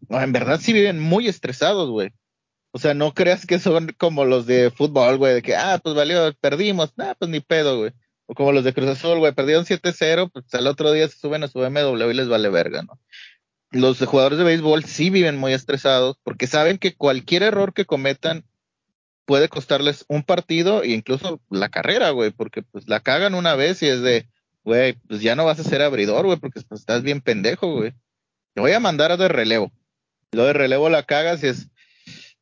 en verdad sí viven muy estresados, güey. O sea, no creas que son como los de fútbol, güey, de que, ah, pues valió, perdimos, ah, pues ni pedo, güey. O como los de Cruz Azul, güey, perdieron 7-0, pues al otro día se suben a su BMW y les vale verga, ¿no? Los jugadores de béisbol sí viven muy estresados porque saben que cualquier error que cometan puede costarles un partido e incluso la carrera, güey, porque pues la cagan una vez y es de, güey, pues ya no vas a ser abridor, güey, porque pues, estás bien pendejo, güey. Te voy a mandar a de relevo. Lo de relevo la cagas y es,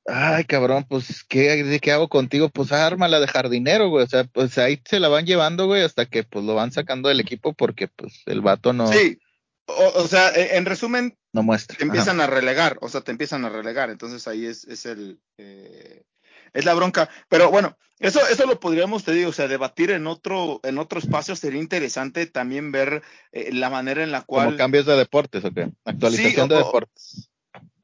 ay, cabrón, pues, ¿qué, ¿qué hago contigo? Pues ármala de jardinero, güey. O sea, pues ahí se la van llevando, güey, hasta que pues lo van sacando del equipo porque pues el vato no. Sí. O, sea, e, en resumen, no muestra. Te empiezan a relegar, o sea, te empiezan a relegar. Entonces ahí es, es el, eh, es la bronca. Pero bueno, eso, eso lo podríamos, te digo, o sea, debatir en otro, en otro espacio sería interesante también ver eh, la manera en la cual. Como cambios de deportes, ¿o qué? Actualización de deportes.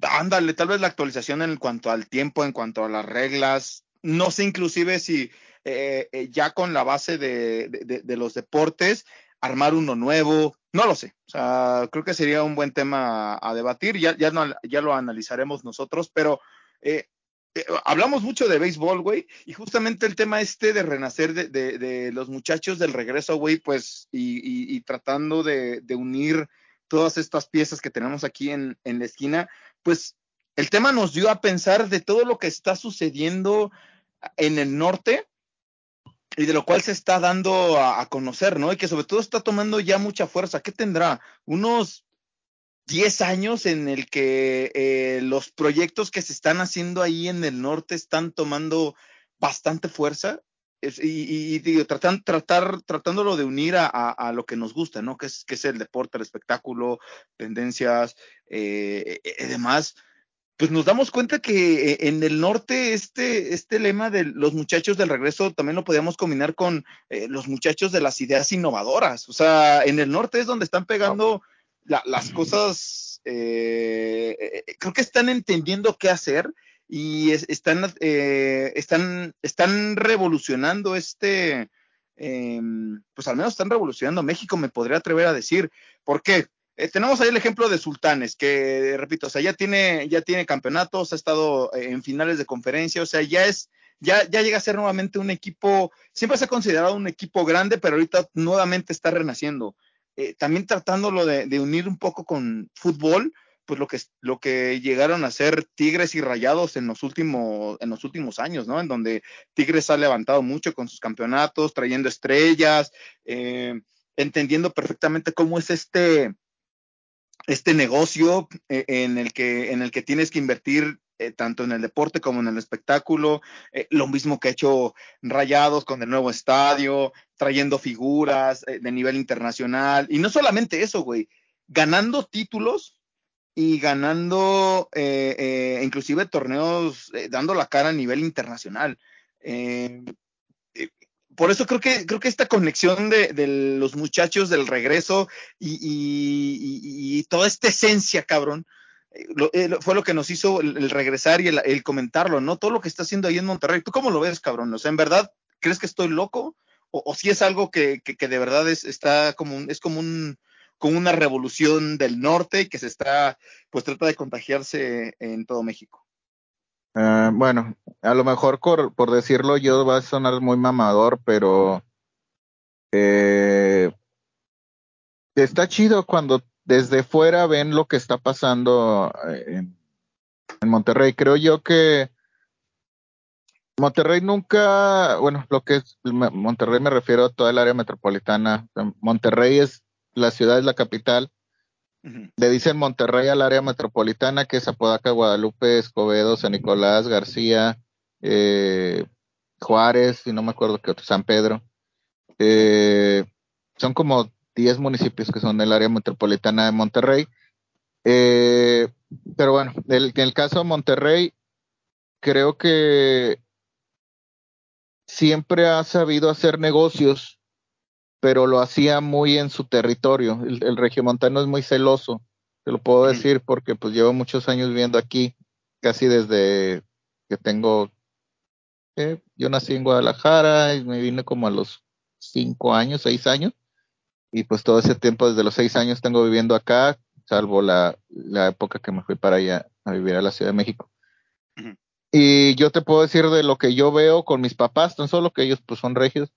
Ándale, tal vez la actualización en cuanto al tiempo, en cuanto a las reglas. No sé, inclusive si eh, eh, ya con la base de, de, los deportes, armar uno nuevo. No lo sé. O sea, creo que sería un buen tema a, debatir. Ya, ya, no, ya lo analizaremos nosotros, pero eh, eh, hablamos mucho de béisbol, güey, y justamente el tema este de renacer de, de, los muchachos del regreso, güey, pues, y, y, tratando de, unir todas estas piezas que tenemos aquí en, en, la esquina, pues el tema nos dio a pensar de todo lo que está sucediendo en el norte y de lo cual se está dando a, a conocer, ¿no? Y que sobre todo está tomando ya mucha fuerza. ¿Qué tendrá? Unos 10 años en el que eh, los proyectos que se están haciendo ahí en el norte están tomando bastante fuerza y, digo, tratan, tratar, tratándolo de unir a, a, lo que nos gusta, ¿no? Que es, que es el deporte, el espectáculo, tendencias eh, y demás. Pues nos damos cuenta que eh, en el norte este, este lema de los muchachos del regreso también lo podíamos combinar con los muchachos de las ideas innovadoras. O sea, en el norte es donde están pegando las cosas, eh, eh, creo que están entendiendo qué hacer y están, eh, están, están revolucionando este, em, pues al menos están revolucionando México, me podría atrever a decir. ¿Por qué? tenemos ahí el ejemplo de Sultanes, que repito, o sea, ya tiene, ya tiene campeonatos, ha estado en finales de conferencia, o sea, ya es, ya, ya llega a ser nuevamente un equipo, siempre se ha considerado un equipo grande, pero ahorita nuevamente está renaciendo. Eh, también tratándolo de, unir un poco con fútbol, pues lo que, lo que llegaron a ser Tigres y Rayados en los últimos, en los últimos años, ¿no? En donde Tigres ha levantado mucho con sus campeonatos, trayendo estrellas, eh, entendiendo perfectamente cómo es este, este negocio eh, en, el que, en el que tienes que invertir eh, tanto en el deporte como en el espectáculo, eh, lo mismo que ha hecho Rayados con el nuevo estadio, trayendo figuras eh, de nivel internacional, y no solamente eso, güey, ganando títulos y ganando inclusive torneos, dando la cara a nivel internacional. por eso creo que, creo que esta conexión de, los muchachos del regreso y, y toda esta esencia, cabrón, eh, fue lo que nos hizo el, regresar y el, comentarlo, ¿no? Todo lo que está haciendo ahí en Monterrey. ¿Tú cómo lo ves, cabrón? O sea, ¿en verdad crees que estoy loco? ¿O, si es algo que, que, de verdad es, está como es como un una revolución del norte que se está, pues trata de contagiarse en todo México? Ah, bueno, a lo mejor por, por, decirlo yo va a sonar muy mamador, pero Eh, está chido cuando desde fuera ven lo que está pasando eh, en, en Monterrey. Creo yo que Monterrey nunca, bueno, lo que es Monterrey me refiero a toda el área metropolitana. Monterrey es la ciudad, es la capital. Le dicen Monterrey al área metropolitana, que es Apodaca, Guadalupe, Escobedo, San Nicolás, García, eh, Juárez, y no me acuerdo qué otro, San Pedro. Eh, son como 10 municipios que son del área metropolitana de Monterrey. Eh, pero bueno, en el caso de Monterrey, creo que siempre ha sabido hacer negocios, pero lo hacía muy en su territorio. El, regiomontano es muy celoso, te lo puedo decir porque pues llevo muchos años viviendo aquí, casi desde que tengo, eh, yo nací en Guadalajara y me vine como a los cinco años, seis años, y pues todo ese tiempo, desde los seis años tengo viviendo acá, salvo la, la época que me fui para allá a vivir a la Ciudad de México. Y yo te puedo decir de lo que yo veo con mis papás, tan solo que ellos pues son regios,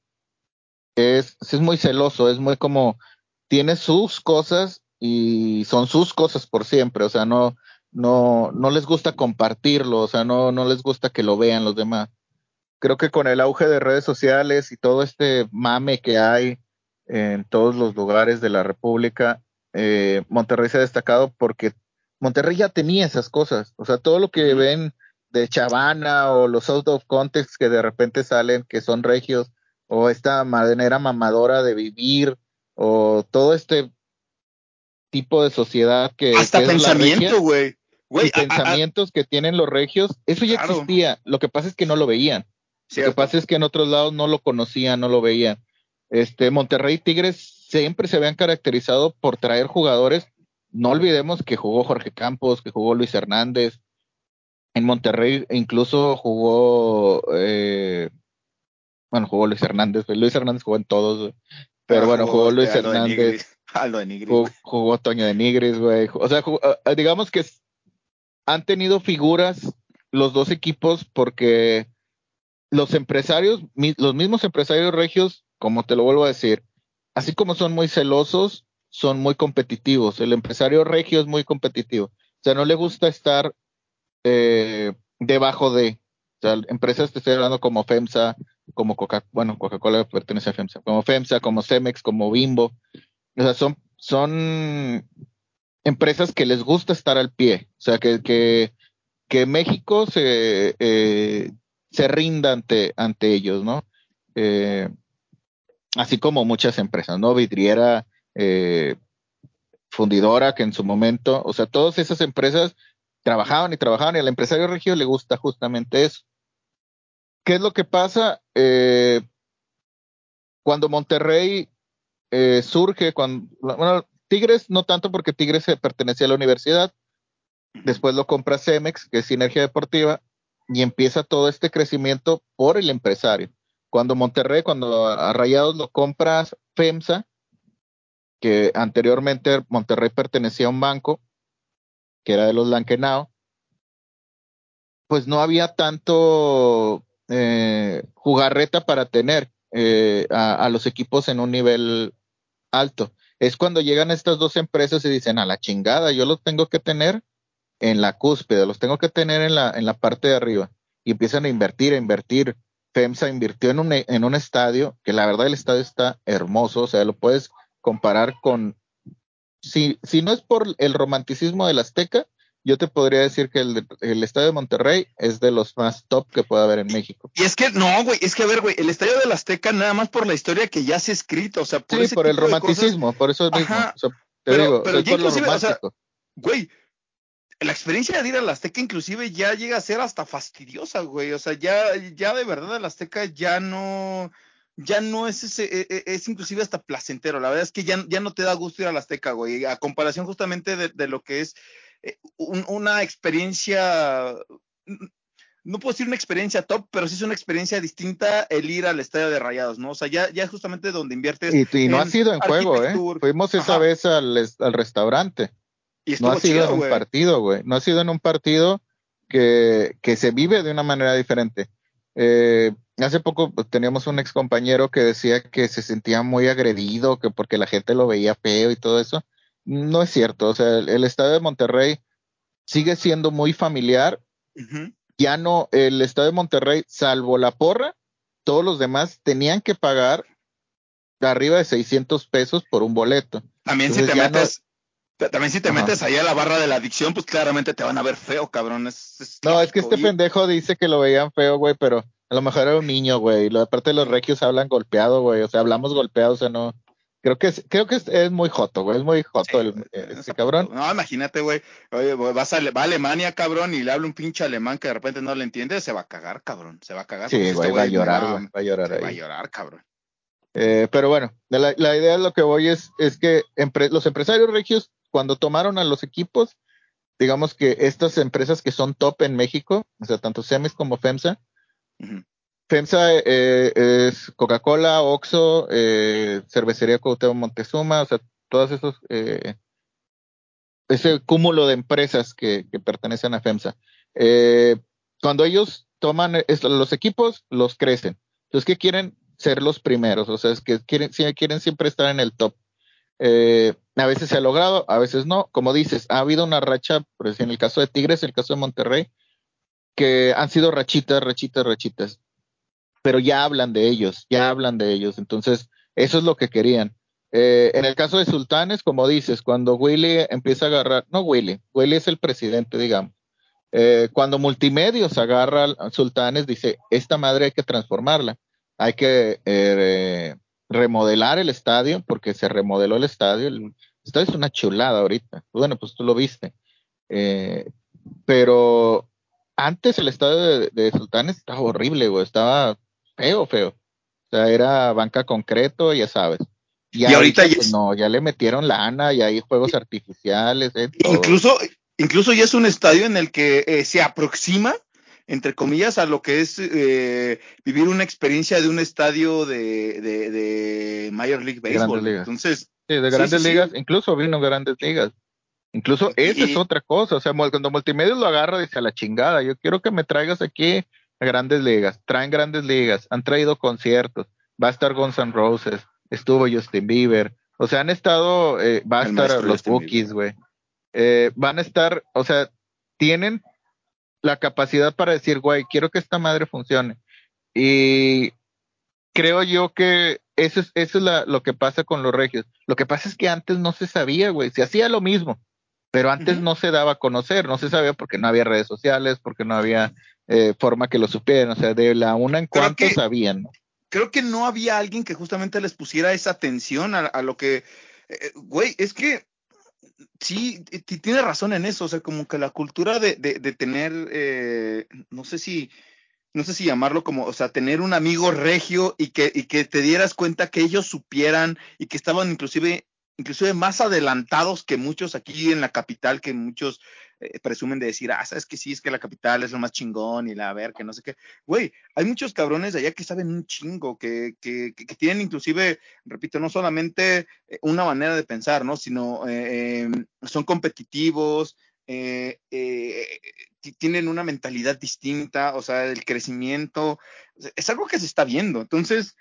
es, es muy celoso, es muy como, tiene sus cosas y son sus cosas por siempre, o sea, no, no, no les gusta compartirlo, o sea, no, no les gusta que lo vean los demás. Creo que con el auge de redes sociales y todo este mame que hay en todos los lugares de la República, eh, Monterrey se ha destacado porque Monterrey ya tenía esas cosas, o sea, todo lo que ven de Chavana o los out of context que de repente salen que son regios o esta manera mamadora de vivir o todo este tipo de sociedad que hasta pensamiento güey. Pensamientos que tienen los regios eso ya existía. Lo que pasa es que no lo veían. Lo que pasa es que en otros lados no lo conocían no lo veían este Monterrey Tigres siempre se habían caracterizado por traer jugadores. No olvidemos que jugó Jorge Campos que jugó Luis Hernández. En Monterrey incluso jugó, eh, bueno, jugó Luis Hernández, Luis Hernández jugó en todos, pero bueno, jugó, Luis Hernández, jugó, Toño de Nigris, güey, o sea, eh, digamos que han tenido figuras los dos equipos porque los empresarios, los mismos empresarios regios, como te lo vuelvo a decir, así como son muy celosos, son muy competitivos. El empresario regio es muy competitivo. O sea, no le gusta estar eh, debajo de, o sea, empresas te estoy hablando como FEMSA, como Coca, bueno, Coca-Cola pertenece a FEMSA, como FEMSA, como Cemex, como Bimbo, o sea, son, son empresas que les gusta estar al pie, o sea, que, que, que México se, eh, se rinda ante, ante ellos, ¿no? Eh, así como muchas empresas, ¿no? Vidriera, eh, fundidora, que en su momento, o sea, todas esas empresas trabajaban y trabajaban y al empresario regio le gusta justamente eso. ¿Qué es lo que pasa? Eh, cuando Monterrey eh, surge, cuando, bueno, Tigres no tanto porque Tigres pertenecía a la universidad, después lo compra Cemex, que es Sinergia Deportiva, y empieza todo este crecimiento por el empresario. Cuando Monterrey, cuando a Rayados lo compra FEMSA, que anteriormente Monterrey pertenecía a un banco, que era de los Lankenau, pues no había tanto eh, jugarreta para tener eh, a, los equipos en un nivel alto. Es cuando llegan estas dos empresas y dicen, a la chingada, yo los tengo que tener en la cúspide, los tengo que tener en la, en la parte de arriba. Y empiezan a invertir, a invertir. FEMSA invirtió en un, en un estadio, que la verdad el estadio está hermoso, o sea, lo puedes comparar con si, si no es por el romanticismo del Azteca, yo te podría decir que el, el, estadio de Monterrey es de los más top que puede haber en México. Y es que, no, güey, es que a ver, güey, el estadio del Azteca nada más por la historia que ya se ha escrito, o sea, por Sí, por el romanticismo, por eso mismo. te pero, digo, pero ya inclusive, o sea, güey, la experiencia de ir al Azteca inclusive ya llega a ser hasta fastidiosa, güey, o sea, ya, ya de verdad el Azteca ya no ya no es ese, e, e, es, inclusive hasta placentero. La verdad es que ya, ya no te da gusto ir a la Azteca, güey. A comparación justamente de, lo que es eh, una experiencia, no puedo decir una experiencia top, pero sí es una experiencia distinta el ir al estadio de Rayados, ¿no? O sea, ya, ya justamente donde inviertes. Y, no ha sido en juego, ¿eh? Fuimos esa vez al, al restaurante. Y no ha sido en un partido, güey. No ha sido en un partido que, que se vive de una manera diferente. Eh, hace poco pues, teníamos un ex compañero que decía que se sentía muy agredido, que porque la gente lo veía feo y todo eso. No es cierto, o sea, el, estadio de Monterrey sigue siendo muy familiar. Ya no, el estadio de Monterrey, salvo la porra, todos los demás tenían que pagar arriba de 600 pesos por un boleto. También si te metes, también si te metes ahí a la barra de la adicción, pues claramente te van a ver feo, cabrón. no, es que este pendejo dice que lo veían feo, güey, pero a lo mejor era un niño, güey. Aparte de los regios hablan golpeado, güey. O sea, hablamos golpeado, o sea, no. Creo que es, creo que es, muy joto, güey. Es muy joto el, ese cabrón. No, imagínate, güey. Oye, vas a, va a Alemania, cabrón, y le habla un pinche alemán que de repente no le entiende, se va a cagar, cabrón. Se va a cagar. Sí, este güey, va a llorar, güey. Va a llorar ahí. Va a llorar, cabrón. Eh, pero bueno, la, idea de lo que voy es, es que los empresarios regios, cuando tomaron a los equipos, digamos que estas empresas que son top en México, o sea, tanto Semis como FEMSA, FEMSA eh, es Coca-Cola, Oxxo, eh, Cervecería Cuauhtémoc Montezuma, o sea, todos esos, eh, ese cúmulo de empresas que, que pertenecen a FEMSA. Eh, cuando ellos toman los equipos, los crecen. Entonces, ¿qué quieren? ser los primeros, o sea, es que quieren, quieren siempre estar en el top. Eh, a veces se ha logrado, a veces no. Como dices, ha habido una racha, ejemplo, en el caso de Tigres, en el caso de Monterrey, que han sido rachitas, rachitas, rachitas. Pero ya hablan de ellos, ya hablan de ellos. Entonces, eso es lo que querían. Eh, en el caso de Sultanes, como dices, cuando Willy empieza a agarrar, no Willy, Willy es el presidente, digamos. Eh, cuando Multimedios agarra a Sultanes, dice, esta madre hay que transformarla hay que eh, remodelar el estadio, porque se remodeló el estadio. El estadio es una chulada ahorita. Bueno, pues tú lo viste. Eh, pero antes el estadio de, Sultanes estaba horrible, güey. Estaba feo, feo. O sea, era banca concreto, ya sabes. y ahorita, ya pues, no, ya le metieron lana y hay juegos artificiales. Eh, incluso, incluso ya es un estadio en el que se aproxima entre comillas, a lo que es eh, vivir una experiencia de un estadio de, de, de Major League Baseball. Entonces, sí, de grandes ligas, incluso vino grandes ligas. Incluso esa es otra cosa, o sea, cuando Multimedia lo agarra, dice a la chingada, yo quiero que me traigas aquí a grandes ligas, traen grandes ligas, han traído conciertos, va a estar Guns N' Roses, estuvo Justin Bieber, o sea, han estado, eh, va a estar los Bookies, güey, eh, van a estar, o sea, tienen la capacidad para decir, güey, quiero que esta madre funcione. Y creo yo que eso es, eso es lo que pasa con los regios. Lo que pasa es que antes no se sabía, güey, se hacía lo mismo, pero antes no se daba a conocer, no se sabía porque no había redes sociales, porque no había eh, forma que lo supieran, o sea, de la una en cuanto sabían. Creo que no había alguien que justamente les pusiera esa atención a, lo que, eh, güey, es que sí, tiene razón en eso, o sea, como que la cultura de, de, de tener, eh, no sé si, no sé si llamarlo como, o sea, tener un amigo regio y que, y que te dieras cuenta que ellos supieran y que estaban inclusive inclusive más adelantados que muchos aquí en la capital, que muchos eh, presumen de decir, ah, sabes que sí, es que la capital es lo más chingón y la ver, que no sé qué. Güey, hay muchos cabrones allá que saben un chingo, que, que, que, tienen inclusive, repito, no solamente eh, una manera de pensar, ¿no? Sino eh, em, son competitivos, eh, eh, tienen una mentalidad distinta, o sea, el crecimiento, es algo que se está viendo. Entonces,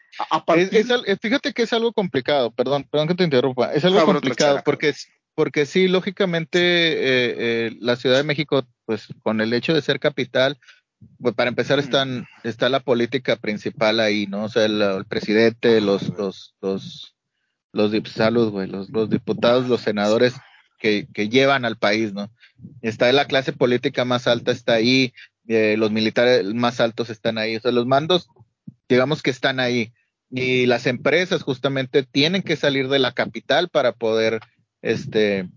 fíjate que es algo complicado, perdón, perdón que te interrumpa, es algo complicado porque, porque sí, lógicamente, eh, la Ciudad de México, pues con el hecho de ser capital, pues para empezar están, está la política principal ahí, ¿no? O sea, el, presidente, los, los, los, los, los, los diputados, los senadores que, que llevan al país, ¿no? Está la clase política más alta, está ahí, eh, los militares más altos están ahí, o sea, los mandos, digamos que están ahí. Y las empresas justamente tienen que salir de la capital para poder, este,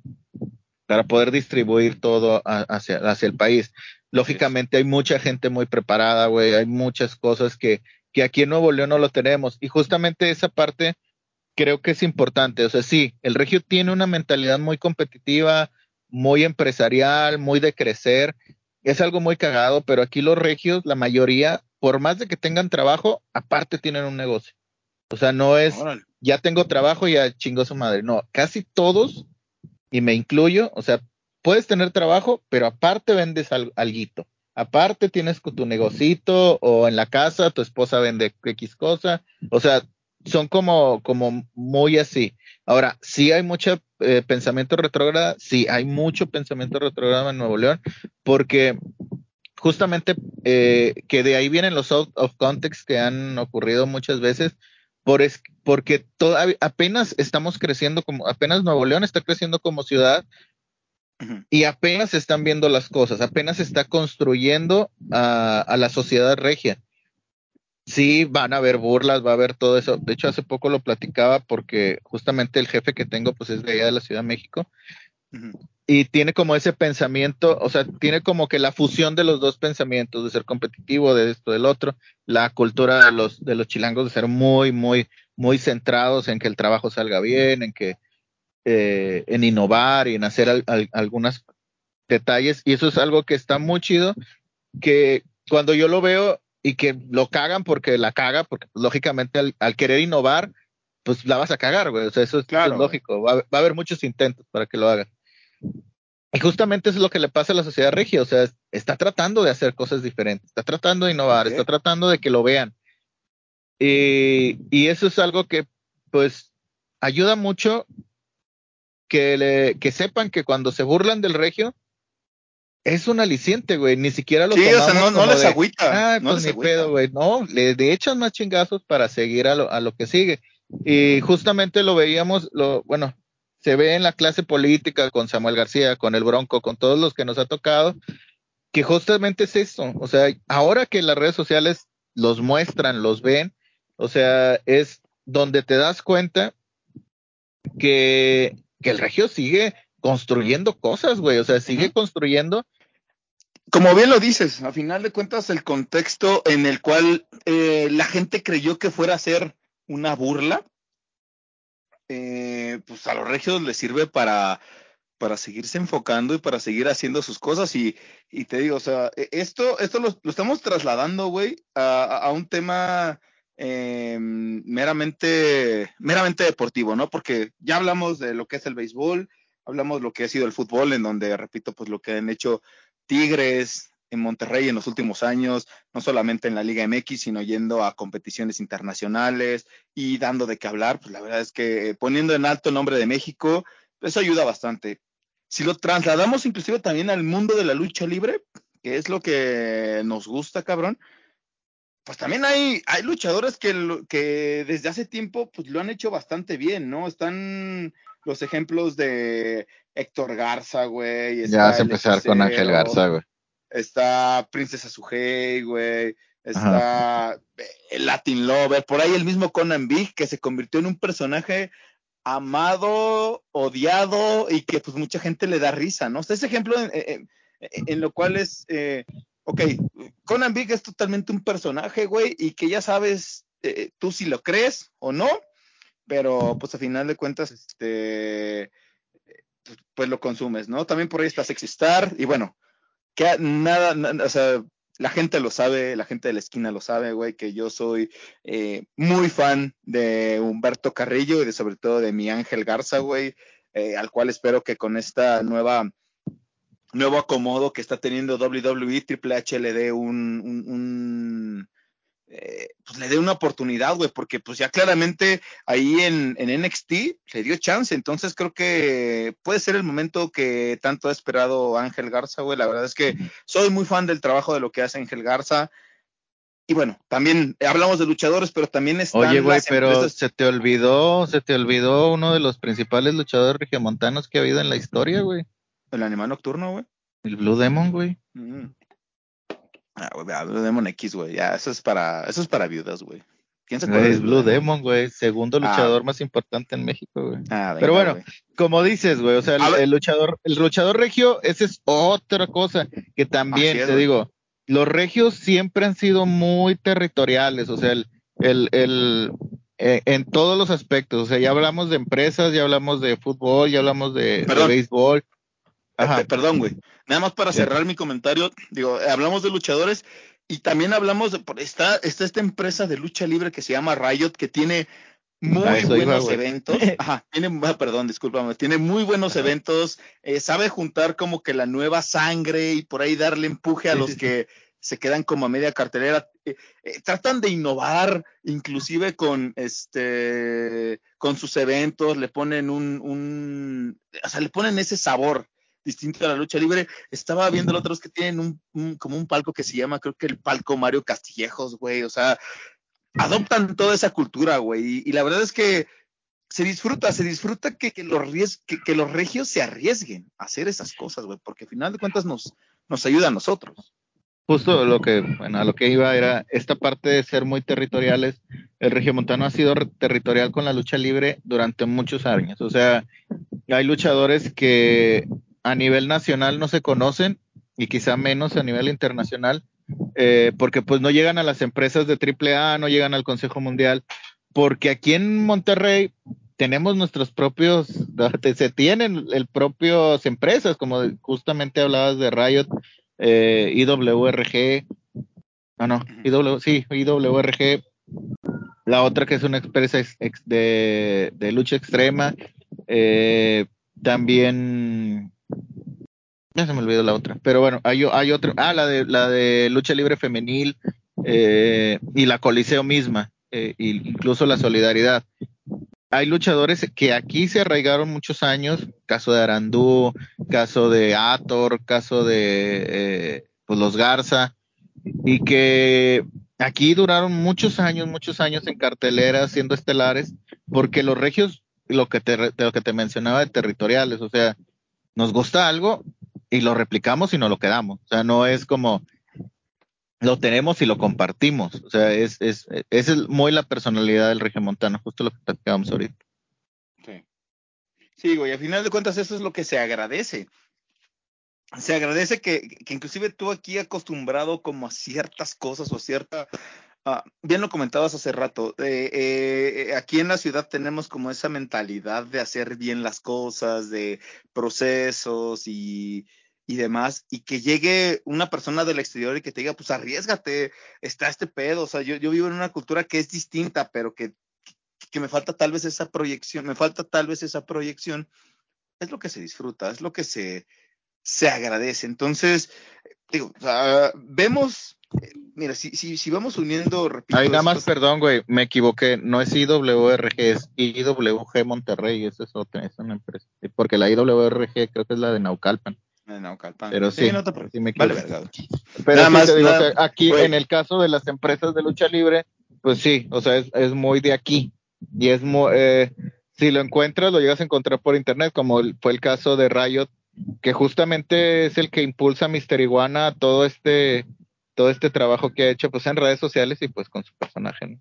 para poder distribuir todo hacia, hacia el país. Lógicamente hay mucha gente muy preparada, güey, hay muchas cosas que, que aquí en Nuevo León no lo tenemos. Y justamente esa parte creo que es importante. O sea, sí, el regio tiene una mentalidad muy competitiva, muy empresarial, muy de crecer. Es algo muy cagado, pero aquí los regios, la mayoría, por más de que tengan trabajo, aparte tienen un negocio. O sea, no es, ya tengo trabajo y ya chingo su madre. No, casi todos, y me incluyo, o sea, puedes tener trabajo, pero aparte vendes al, alguito. aparte, tienes tu negocito o en la casa, tu esposa vende X cosa, o sea, son como, como muy así. Ahora, sí hay mucho eh, pensamiento retrógrado, sí hay mucho pensamiento retrógrado en Nuevo León, porque justamente eh, que de ahí vienen los out of context que han ocurrido muchas veces, por es, porque todavía apenas estamos creciendo como, apenas Nuevo León está creciendo como ciudad y apenas están viendo las cosas, apenas está construyendo a, a la sociedad regia. Sí, van a haber burlas, va a haber todo eso. De hecho, hace poco lo platicaba porque justamente el jefe que tengo, pues es de allá de la Ciudad de México. Y tiene como ese pensamiento, o sea, tiene como que la fusión de los dos pensamientos, de ser competitivo, de esto, del otro, la cultura de los, de los chilangos de ser muy, muy, muy centrados en que el trabajo salga bien, en que, eh, en innovar y en hacer al, algunos detalles. Y eso es algo que está muy chido, que cuando yo lo veo, y que lo cagan porque la caga, porque lógicamente al, querer innovar, pues la vas a cagar, güey. O sea, eso es, claro, lógico. Va, a haber muchos intentos para que lo hagan. Y justamente eso es lo que le pasa a la sociedad regia. O sea, está tratando de hacer cosas diferentes, está tratando de innovar, está tratando de que lo vean. Y, y, eso es algo que, pues, ayuda mucho que, le, que sepan que cuando se burlan del regio, es un aliciente, güey. Ni siquiera lo Sí, o sea, no, no les agüita. Ah, pues ni pedo, güey. No, le de echan más chingazos para seguir a lo, a lo que sigue. Y justamente lo veíamos, lo, bueno, se ve en la clase política con Samuel García, con el Bronco, con todos los que nos ha tocado, que justamente es eso. O sea, ahora que las redes sociales los muestran, los ven, o sea, es donde te das cuenta que, que el regio sigue construyendo cosas, güey, o sea, sigue construyendo. Como bien lo dices, a final de cuentas el contexto en el cual eh, la gente creyó que fuera a ser una burla, eh, pues a los regios les sirve para, para seguirse enfocando y para seguir haciendo sus cosas. Y, y te digo, o sea, e, esto, esto lo, estamos trasladando, güey, a, un tema eh, meramente, meramente deportivo, ¿no? Porque ya hablamos de lo que es el béisbol, hablamos lo que ha sido el fútbol, en donde, repito, pues lo que han hecho Tigres en Monterrey en los últimos años, no solamente en la Liga MX, sino yendo a competiciones internacionales y dando de qué hablar, pues la verdad es que poniendo en alto el nombre de México, eso ayuda bastante. Si lo trasladamos inclusive también al mundo de la lucha libre, que es lo que nos gusta, cabrón, pues también hay, hay luchadores que, que desde hace tiempo pues lo han hecho bastante bien, ¿no? Están los ejemplos de Héctor Garza, güey. Ya vas a empezar con Ángel Garza, güey. Está Princesa Sujei, güey. Está el Latin Lover. Por ahí el mismo Conan Big, que se convirtió en un personaje amado, odiado y que pues mucha gente le da risa, ¿no? O sea, ese ejemplo en, en, lo cual es, eh, ok, Conan Big es totalmente un personaje, güey, y que ya sabes eh, tú si lo crees o no, pero pues a final de cuentas, este, pues lo consumes, ¿no? También por ahí está Sexistar y bueno, que nada, o sea, la gente lo sabe, la gente de la esquina lo sabe, güey, que yo soy eh, muy fan de Humberto Carrillo y de sobre todo de mi Ángel Garza, güey, eh, al cual espero que con esta nueva nuevo acomodo que está teniendo WWE, Triple H le dé un, un eh, pues le dé una oportunidad, güey, porque pues ya claramente ahí en, en, NXT le dio chance, entonces creo que puede ser el momento que tanto ha esperado Ángel Garza, güey, la verdad es que soy muy fan del trabajo de lo que hace Ángel Garza. Y bueno, también hablamos de luchadores, pero también están Oye, güey, pero se te olvidó, se te olvidó uno de los principales luchadores regiomontanos que ha habido en la historia, güey. El animal nocturno, güey. El Blue Demon, güey. Mm. Ah, güey, Blue Demon X, güey. Ya, eso es para, eso es para viudas, güey. ¿Quién se acuerda? Es Blue Demon, güey. Segundo ah. luchador más importante en México, güey. Ah, Pero bueno, como dices, güey, o sea, el, luchador, el luchador regio, esa es otra cosa que también, te digo, los regios siempre han sido muy territoriales, o sea, el, el, el eh, en todos los aspectos, o sea, ya hablamos de empresas, ya hablamos de fútbol, ya hablamos de, de béisbol, Perdón, güey. Nada más para cerrar mi comentario, digo, hablamos de luchadores y también hablamos de, está, está esta empresa de lucha libre que se llama Riot, que tiene muy buenos eventos. Ajá, tiene, ah, perdón, discúlpame, tiene muy buenos eventos, eh, sabe juntar como que la nueva sangre y por ahí darle empuje a los que se quedan como a media cartelera. Eh, eh, tratan de innovar, inclusive con este, con sus eventos, le ponen un, un, o sea, le ponen ese sabor distinto a la lucha libre. Estaba viendo los otros que tienen un, como un palco que se llama, creo que el palco Mario Castillejos, güey. O sea, adoptan toda esa cultura, güey. Y, la verdad es que se disfruta, se disfruta que, los, que, los regios se arriesguen a hacer esas cosas, güey, porque al final de cuentas nos, nos ayuda a nosotros. Justo lo que, bueno, a lo que iba era esta parte de ser muy territoriales. El regiomontano ha sido territorial con la lucha libre durante muchos años. O sea, hay luchadores que a nivel nacional no se conocen y quizá menos a nivel internacional, eh, porque pues no llegan a las empresas de AAA, no llegan al Consejo Mundial, porque aquí en Monterrey tenemos nuestros propios, se tienen el propios empresas, como justamente hablabas de Riot, eh, IWRG, ah no, IW, sí, IWRG, la otra que es una empresa de, de, lucha extrema, eh, también ya se me olvidó la otra. Pero bueno, hay, hay otra. Ah, la de, la de lucha libre femenil eh, y la Coliseo misma, eh, incluso la solidaridad. Hay luchadores que aquí se arraigaron muchos años, caso de Arandú, caso de Ator, caso de eh, pues los Garza, y que aquí duraron muchos años, muchos años en cartelera siendo estelares, porque los regios, lo que te, lo que te mencionaba de territoriales, o sea, nos gusta algo, y lo replicamos y nos lo quedamos. O sea, no es como lo tenemos y lo compartimos. O sea, es, es, es muy la personalidad del regiomontano, justo lo que platicábamos ahorita. Sí. Sí, güey, al final de cuentas eso es lo que se agradece. Se agradece que, que inclusive tú aquí acostumbrado como a ciertas cosas o cierta Ah, bien lo comentabas hace rato. Eh, eh, aquí en la ciudad tenemos como esa mentalidad de hacer bien las cosas, de procesos y, y demás, y que llegue una persona del exterior y que te diga, pues arriesgate, está este pedo, o sea, yo, yo vivo en una cultura que es distinta, pero que, que me falta tal vez esa proyección, me falta tal vez esa proyección, es lo que se disfruta, es lo que se, se agradece. Entonces, digo, sea, vemos, eh, mira, si, si, si vamos uniendo, repito. Ahí nada más, perdón, güey, me equivoqué, no es IWRG, es IWG Monterrey, eso es otra, es una empresa, porque la IWRG creo que es la de Naucalpan. Pero sí, me Pero Nada más, aquí en el caso de las empresas de lucha libre, pues sí, o sea, es, muy de aquí. Y es muy, eh, si lo encuentras, lo llegas a encontrar por internet, como fue el caso de Riot, que justamente es el que impulsa a Mister Iguana todo este, todo este trabajo que ha hecho pues en redes sociales y pues con su personaje.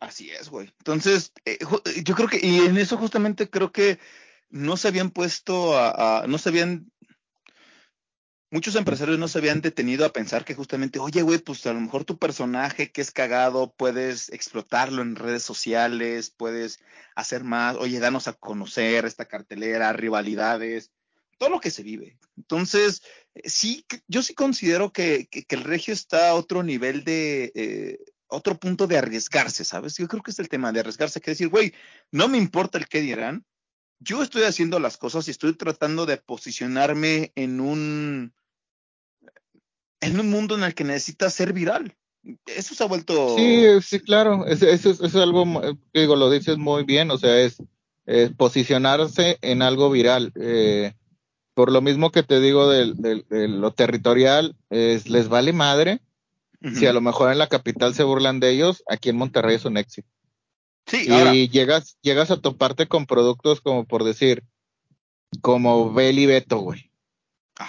Así es, güey. Entonces, eh, yo creo que, y en eso justamente creo que no se habían puesto a no se habían muchos empresarios no se habían detenido a pensar que justamente, oye, güey, pues a lo mejor tu personaje que es cagado, puedes explotarlo en redes sociales, puedes hacer más, oye, danos a conocer esta cartelera, rivalidades, todo lo que se vive. Entonces, eh, sí, yo sí considero que, el regio está a otro nivel de... Eh, otro punto de arriesgarse, ¿sabes? Yo creo que es el tema de arriesgarse, que decir, güey, no me importa el qué dirán, yo estoy haciendo las cosas y estoy tratando de posicionarme en un, en un mundo en el que necesitas ser viral. Eso se ha vuelto. Sí, sí, claro. Eso, es algo, digo, lo dices muy bien. O sea, es, posicionarse en algo viral. Eh, por lo mismo que te digo de, lo territorial, es, les vale madre. Si a lo mejor en la capital se burlan de ellos, aquí en Monterrey es un éxito. Sí, y llegas, llegas a toparte con productos como por decir, como Beli Beto, güey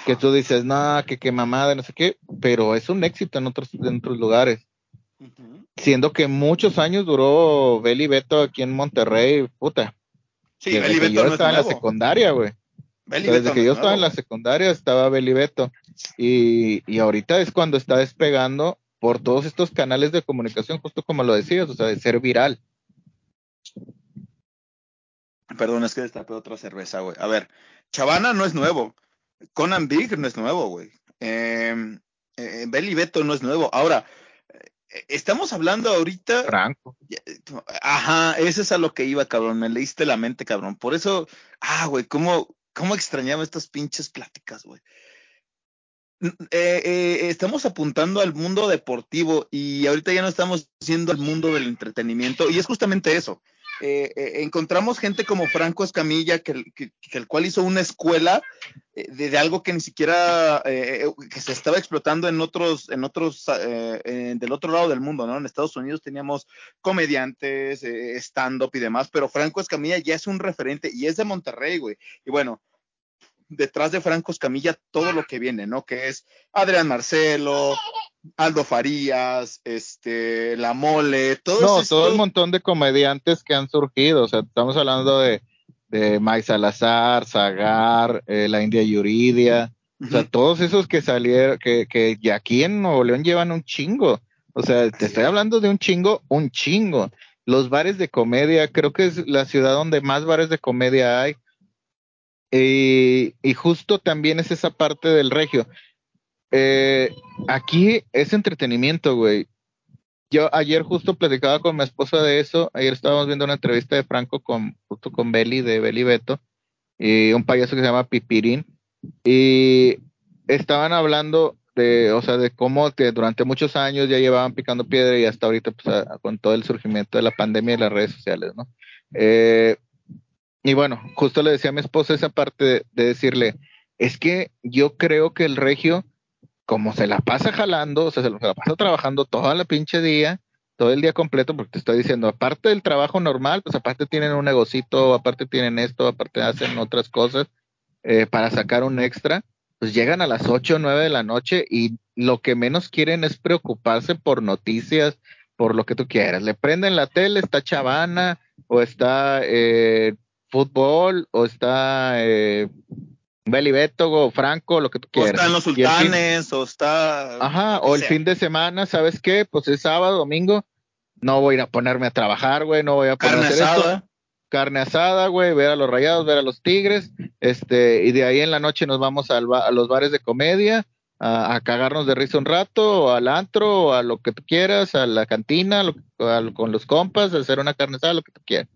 que tú dices, no, que qué mamada, no sé qué, pero es un éxito en otros, en otros lugares. Siendo que muchos años duró Beli Beto aquí en Monterrey, puta. Sí, Beli Beto yo estaba en la secundaria, güey. Desde que yo estaba en la secundaria estaba Beli Beto. Y, y ahorita es cuando está despegando por todos estos canales de comunicación, justo como lo decías, o sea, de ser viral. Perdón, es que destapé otra cerveza, güey. A ver, Chavana no es nuevo. Conan Big no es nuevo, güey. Eh, Beto no es nuevo. Ahora, estamos hablando ahorita. Franco. Ajá, ese es a lo que iba, cabrón. Me leíste la mente, cabrón. Por eso, ah, güey, cómo, cómo extrañaba estas pinches pláticas, güey. Eh, eh, estamos apuntando al mundo deportivo y ahorita ya no estamos haciendo el mundo del entretenimiento y es justamente eso. Eh, encontramos gente como Franco Escamilla, que, el cual hizo una escuela de, algo que ni siquiera que se estaba explotando en otros, en otros, del otro lado del mundo, ¿no? En Estados Unidos teníamos comediantes, stand-up y demás, pero Franco Escamilla ya es un referente y es de Monterrey, güey. Y bueno, detrás de Franco Escamilla todo lo que viene, ¿no? Que es Adrián Marcelo, Aldo Farías, este, La Mole, todo No, todo el montón de comediantes que han surgido, o sea, estamos hablando de, de Mike Salazar, Zagar, eh, la India Yuridia, o sea, todos esos que salieron, que, que ya aquí en Nuevo León llevan un chingo, o sea, te estoy hablando de un chingo, un chingo. Los bares de comedia, creo que es la ciudad donde más bares de comedia hay y justo también es esa parte del regio. Eh, aquí es entretenimiento, güey. Yo ayer justo platicaba con mi esposa de eso. Ayer estábamos viendo una entrevista de Franco con, justo con Beli, de Beli Beto, y un payaso que se llama Pipirín. Y estaban hablando de, o sea, de cómo que durante muchos años ya llevaban picando piedra y hasta ahorita, pues, con todo el surgimiento de la pandemia y las redes sociales, ¿no? Eh, y bueno, justo le decía a mi esposa esa parte de, decirle, es que yo creo que el regio, como se la pasa jalando, o sea, se la pasa trabajando toda la pinche día, todo el día completo, porque te estoy diciendo, aparte del trabajo normal, pues aparte tienen un negocito, aparte tienen esto, aparte hacen otras cosas eh, para sacar un extra, pues llegan a las 8 o 9 de la noche y lo que menos quieren es preocuparse por noticias, por lo que tú quieras. Le prenden la tele, está Chavana o está eh, fútbol o está eh, Beli o Franco, lo que tú quieras. O están los sultanes, o está. Ajá, o el fin de semana, ¿sabes qué? Pues es sábado, domingo, no voy a ir a ponerme a trabajar, güey, no voy a ponerme Carne asada. Carne asada, güey, ver a los rayados, ver a los tigres, este, y de ahí en la noche nos vamos a los bares de comedia, a, cagarnos de risa un rato, o al antro, o a lo que tú quieras, a la cantina, con los compas, a hacer una carne asada, lo que tú quieras.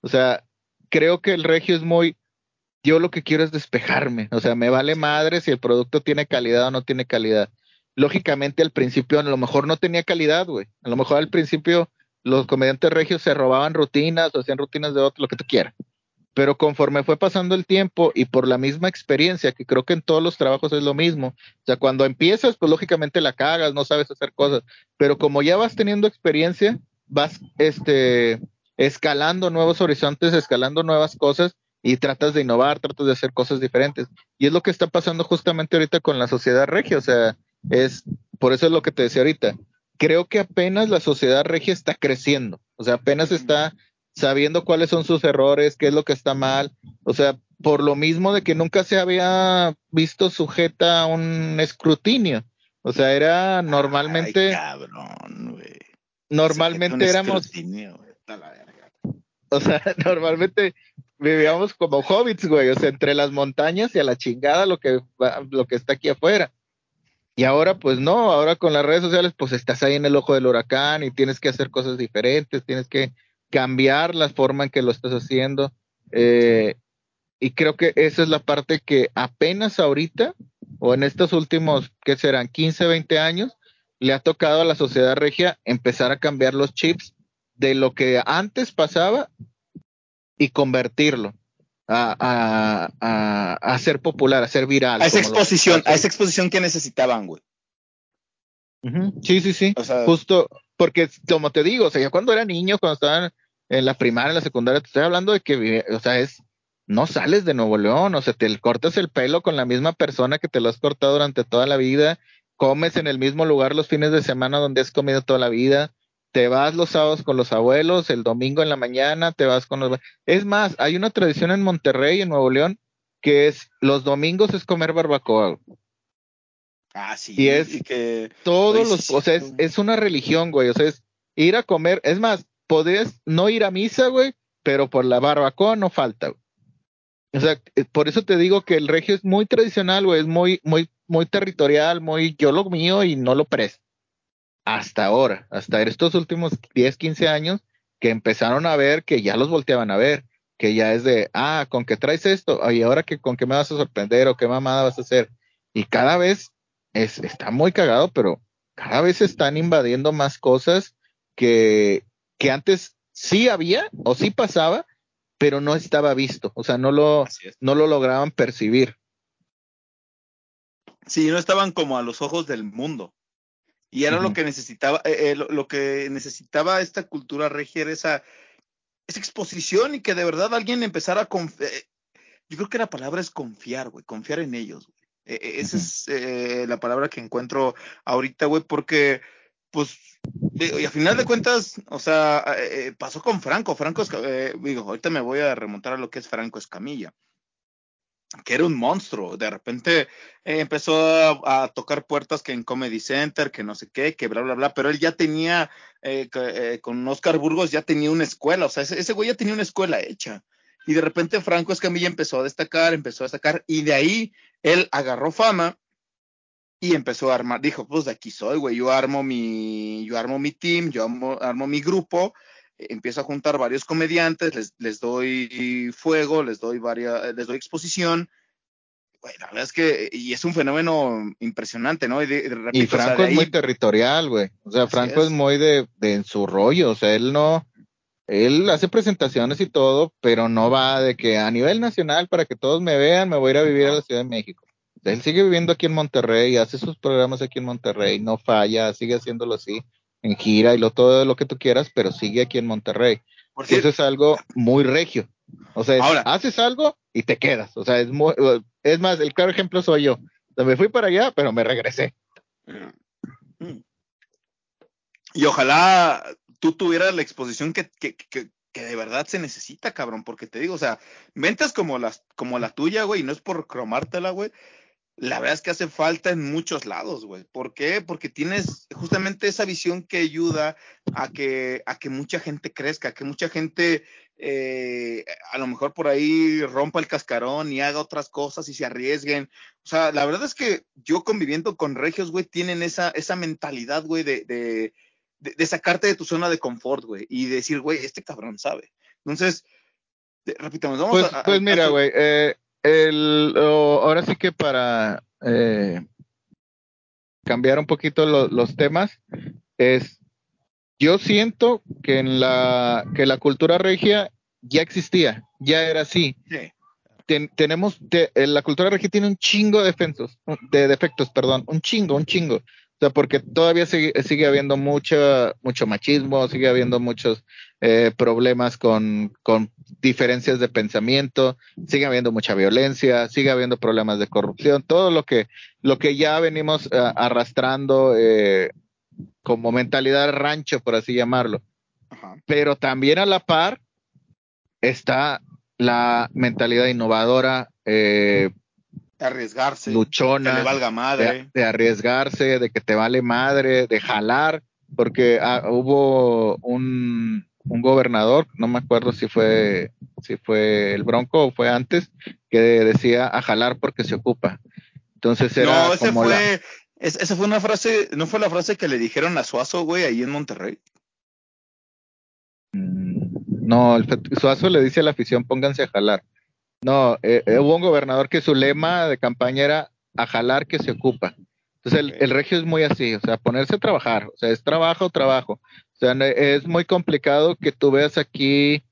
O sea, creo que el regio es muy, yo lo que quiero es despejarme, o sea, me vale madre si el producto tiene calidad o no tiene calidad. Lógicamente al principio a lo mejor no tenía calidad, güey. A lo mejor al principio los comediantes regios se robaban rutinas o hacían rutinas de otro, lo que tú quieras. Pero conforme fue pasando el tiempo y por la misma experiencia, que creo que en todos los trabajos es lo mismo, o sea, cuando empiezas, pues lógicamente la cagas, no sabes hacer cosas, pero como ya vas teniendo experiencia, vas, este, escalando nuevos horizontes, escalando nuevas cosas y tratas de innovar, tratas de hacer cosas diferentes. Y es lo que está pasando justamente ahorita con la sociedad regia, o sea, es por eso es lo que te decía ahorita. Creo que apenas la sociedad regia está creciendo, o sea, apenas está sabiendo cuáles son sus errores, qué es lo que está mal, o sea, por lo mismo de que nunca se había visto sujeta a un escrutinio. O sea, era normalmente. cabrón, Normalmente éramos o sea, normalmente vivíamos como hobbits, güey, o sea, entre las montañas y a la chingada lo que, lo que está aquí afuera. Y ahora, pues no, ahora con las redes sociales, pues estás ahí en el ojo del huracán y tienes que hacer cosas diferentes, tienes que cambiar la forma en que lo estás haciendo. Eh, y creo que esa es la parte que apenas ahorita, o en estos últimos, ¿qué serán? 15, 20 años, le ha tocado a la sociedad regia empezar a cambiar los chips de lo que antes pasaba y convertirlo a, a, a, ser popular, a ser viral. A esa exposición, a esa exposición que necesitaban, güey. Sí, sí, sí. Justo porque, como te digo, o sea, ya cuando era niño, cuando estaban en la primaria, en la secundaria, te estoy hablando de que, o sea, es, no sales de Nuevo León, o sea, te cortas el pelo con la misma persona que te lo has cortado durante toda la vida, comes en el mismo lugar los fines de semana donde has comido toda la vida, te vas los sábados con los abuelos, el domingo en la mañana te vas con los... Es más, hay una tradición en Monterrey, en Nuevo León, que es los domingos es comer barbacoa. Ah, sí. Y es que todos los... O sea, es, una religión, güey. O sea, es ir a comer. Es más, podés no ir a misa, güey, pero por la barbacoa no falta. O sea, eh, por eso te digo que el regio es muy tradicional, güey. Es muy, muy, muy territorial, muy yo lo mío y no lo presto. Hasta ahora, hasta estos últimos 10, 15 años, que empezaron a ver que ya los volteaban a ver, que ya es de, ah, con qué traes esto, y ahora que con qué me vas a sorprender o qué mamada vas a hacer. Y cada vez es, está muy cagado, pero cada vez están invadiendo más cosas que, que antes sí había o sí pasaba, pero no estaba visto, o sea, no lo, no lo lograban percibir. Sí, no estaban como a los ojos del mundo. Y era lo que necesitaba, eh, eh, lo, que necesitaba esta cultura regia era esa, esa exposición y que de verdad alguien empezara a confiar. Eh, yo creo que la palabra es confiar, güey, confiar en ellos. Güey. E, e, esa es la palabra que encuentro ahorita, güey, porque, pues, y a final de cuentas, o sea, pasó con Franco. Franco, digo, ahorita me voy a remontar a lo que es Franco Escamilla que era un monstruo. De repente eh, empezó a, tocar puertas que en Comedy Center, que no sé qué, que bla, bla, bla, pero él ya tenía, eh, eh, con Oscar Burgos ya tenía una escuela, o sea, ese, güey ya tenía una escuela hecha. Y de repente Franco Escamilla empezó a destacar, empezó a destacar, y de ahí él agarró fama y empezó a armar, dijo, pues de aquí soy, güey, yo armo mi, yo armo mi team, yo armo, armo mi grupo, empiezo a juntar varios comediantes, les, les doy fuego, les doy varias, les doy exposición. la verdad es que, y es un fenómeno impresionante, ¿no? Y, Franco es muy territorial, güey. O sea, Franco es. muy de, de en su rollo, o sea, él no, él hace presentaciones y todo, pero no va de que a nivel nacional, para que todos me vean, me voy a ir a vivir a la Ciudad de México. Él sigue viviendo aquí en Monterrey, hace sus programas aquí en Monterrey, no falla, sigue haciéndolo así en gira y lo, todo lo que tú quieras, pero sigue aquí en Monterrey. Porque eso es algo muy regio. O sea, haces algo y te quedas. O sea, es muy, es más, el claro ejemplo soy yo. me fui para allá, pero me regresé. Y ojalá tú tuvieras la exposición que, que, que, que, de verdad se necesita, cabrón, porque te digo, o sea, ventas como, las, como la tuya, güey, y no es por cromártela, güey, la verdad es que hace falta en muchos lados, güey. ¿Por qué? Porque tienes justamente esa visión que ayuda a que, a que mucha gente crezca, a que mucha gente eh, a lo mejor por ahí rompa el cascarón y haga otras cosas y se arriesguen. O sea, la verdad es que yo conviviendo con regios, güey, tienen esa, esa mentalidad, güey, de, de, de, sacarte de tu zona de confort, güey, y decir, güey, este cabrón sabe. Entonces, repitamos, vamos pues, a, Pues mira, güey, eh el, ahora sí que para eh, cambiar un poquito los temas, es, yo siento que en la, que la cultura regia ya existía, ya era así. tenemos, la cultura regia tiene un chingo de defensos, de defectos, perdón, un chingo, un chingo. O sea, porque todavía sigue, sigue habiendo mucho, mucho machismo, sigue habiendo muchos eh, problemas con, con diferencias de pensamiento, sigue habiendo mucha violencia, sigue habiendo problemas de corrupción, todo lo que, lo que ya venimos eh, arrastrando eh, como mentalidad rancho, por así llamarlo. Pero también a la par está la mentalidad innovadora, eh, arriesgarse, luchona, que le valga madre. De, arriesgarse, de que te vale madre, de jalar, porque ah, hubo un, un gobernador, no me acuerdo si fue, si fue el Bronco o fue antes, que decía a jalar porque se ocupa. Entonces era no, ese fue, esa fue una frase, ¿no fue la frase que le dijeron a Suazo, güey, ahí en Monterrey? Mm, no, el Suazo le dice a la afición, pónganse a jalar. No, eh, eh, hubo un gobernador que su lema de campaña era a jalar que se ocupa. Entonces el, el, regio es muy así, o sea, ponerse a trabajar, o sea, es trabajo, trabajo. O sea, es muy complicado que tú veas aquí,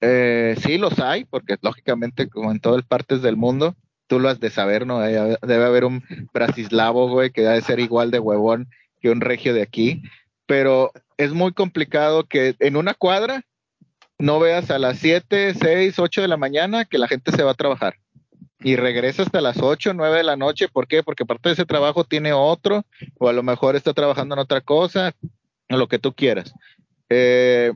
eh, sí los hay, porque lógicamente como en todas partes del mundo, tú lo has de saber, ¿no? Debe haber un brasislavo, güey, que debe ser igual de huevón que un regio de aquí, pero es muy complicado que en una cuadra no veas a las 7, 6, 8 de la mañana que la gente se va a trabajar y regresa hasta las 8, 9 de la noche. ¿Por qué? Porque aparte de ese trabajo tiene otro, o a lo mejor está trabajando en otra cosa, lo que tú quieras. Eh,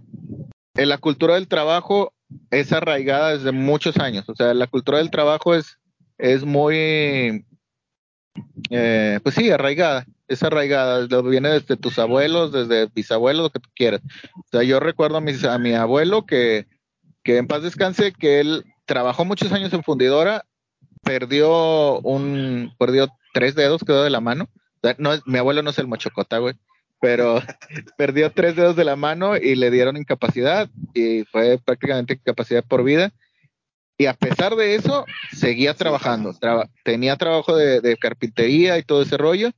en la cultura del trabajo es arraigada desde muchos años. O sea, la cultura del trabajo es, es muy, eh, pues sí, arraigada. Es arraigada. Viene desde tus abuelos, desde bisabuelos, lo que tú quieras. O sea, yo recuerdo a mi, a mi abuelo que, que en paz descanse, que él trabajó muchos años en fundidora, perdió un, perdió tres dedos, quedó de la mano. no, mi abuelo no es el mochocota, güey pero perdió tres dedos de la mano y le dieron incapacidad y fue prácticamente incapacidad por vida. Y a pesar de eso, seguía trabajando. tenía trabajo de, de, carpintería y todo ese rollo.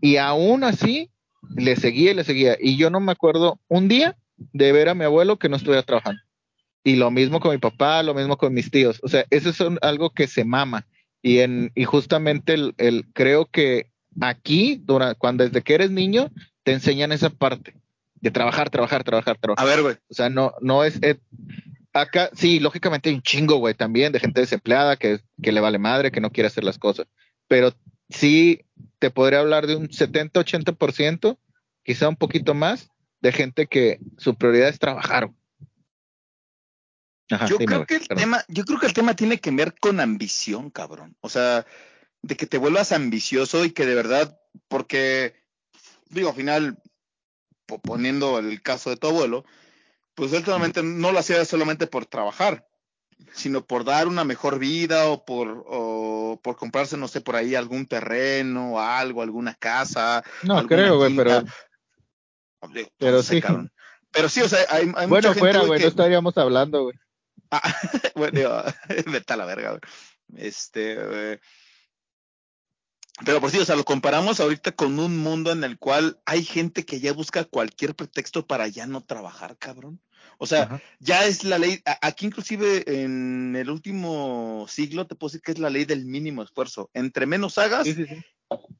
Y aún así, le seguía y le seguía. Y yo no me acuerdo un día de ver a mi abuelo que no estuviera trabajando. Y lo mismo con mi papá, lo mismo con mis tíos. O sea, eso es algo que se mama. Y, en, y justamente el, el creo que aquí, durante, cuando desde que eres niño, te enseñan esa parte de trabajar, trabajar, trabajar, trabajar. A ver, güey. O sea, no, no es. acá, sí, lógicamente hay un chingo, güey, también de gente desempleada que, que le vale madre, que no quiere hacer las cosas. Pero sí te podría hablar de un 70, 80%, quizá un poquito más, de gente que su prioridad es trabajar. yo creo que el tema, yo creo que el tema tiene que ver con ambición, cabrón. O sea, de que te vuelvas ambicioso y que de verdad, porque, digo, al final, poniendo el caso de tu abuelo, pues él solamente no lo hacía solamente por trabajar, sino por dar una mejor vida o por, o por comprarse, no sé, por ahí algún terreno o algo, alguna casa. No, creo, güey, pero. Pero sí. Pero sí, o sea, hay, hay bueno, mucha fuera, güey, no estaríamos hablando, güey. Ah, bueno, vete a la verga, güey. Este, eh, pero por sí, o sea, lo comparamos ahorita con un mundo en el cual hay gente que ya busca cualquier pretexto para ya no trabajar, cabrón. O sea, ya es la ley, aquí inclusive en el último siglo te puedo decir que es la ley del mínimo esfuerzo. Entre menos hagas,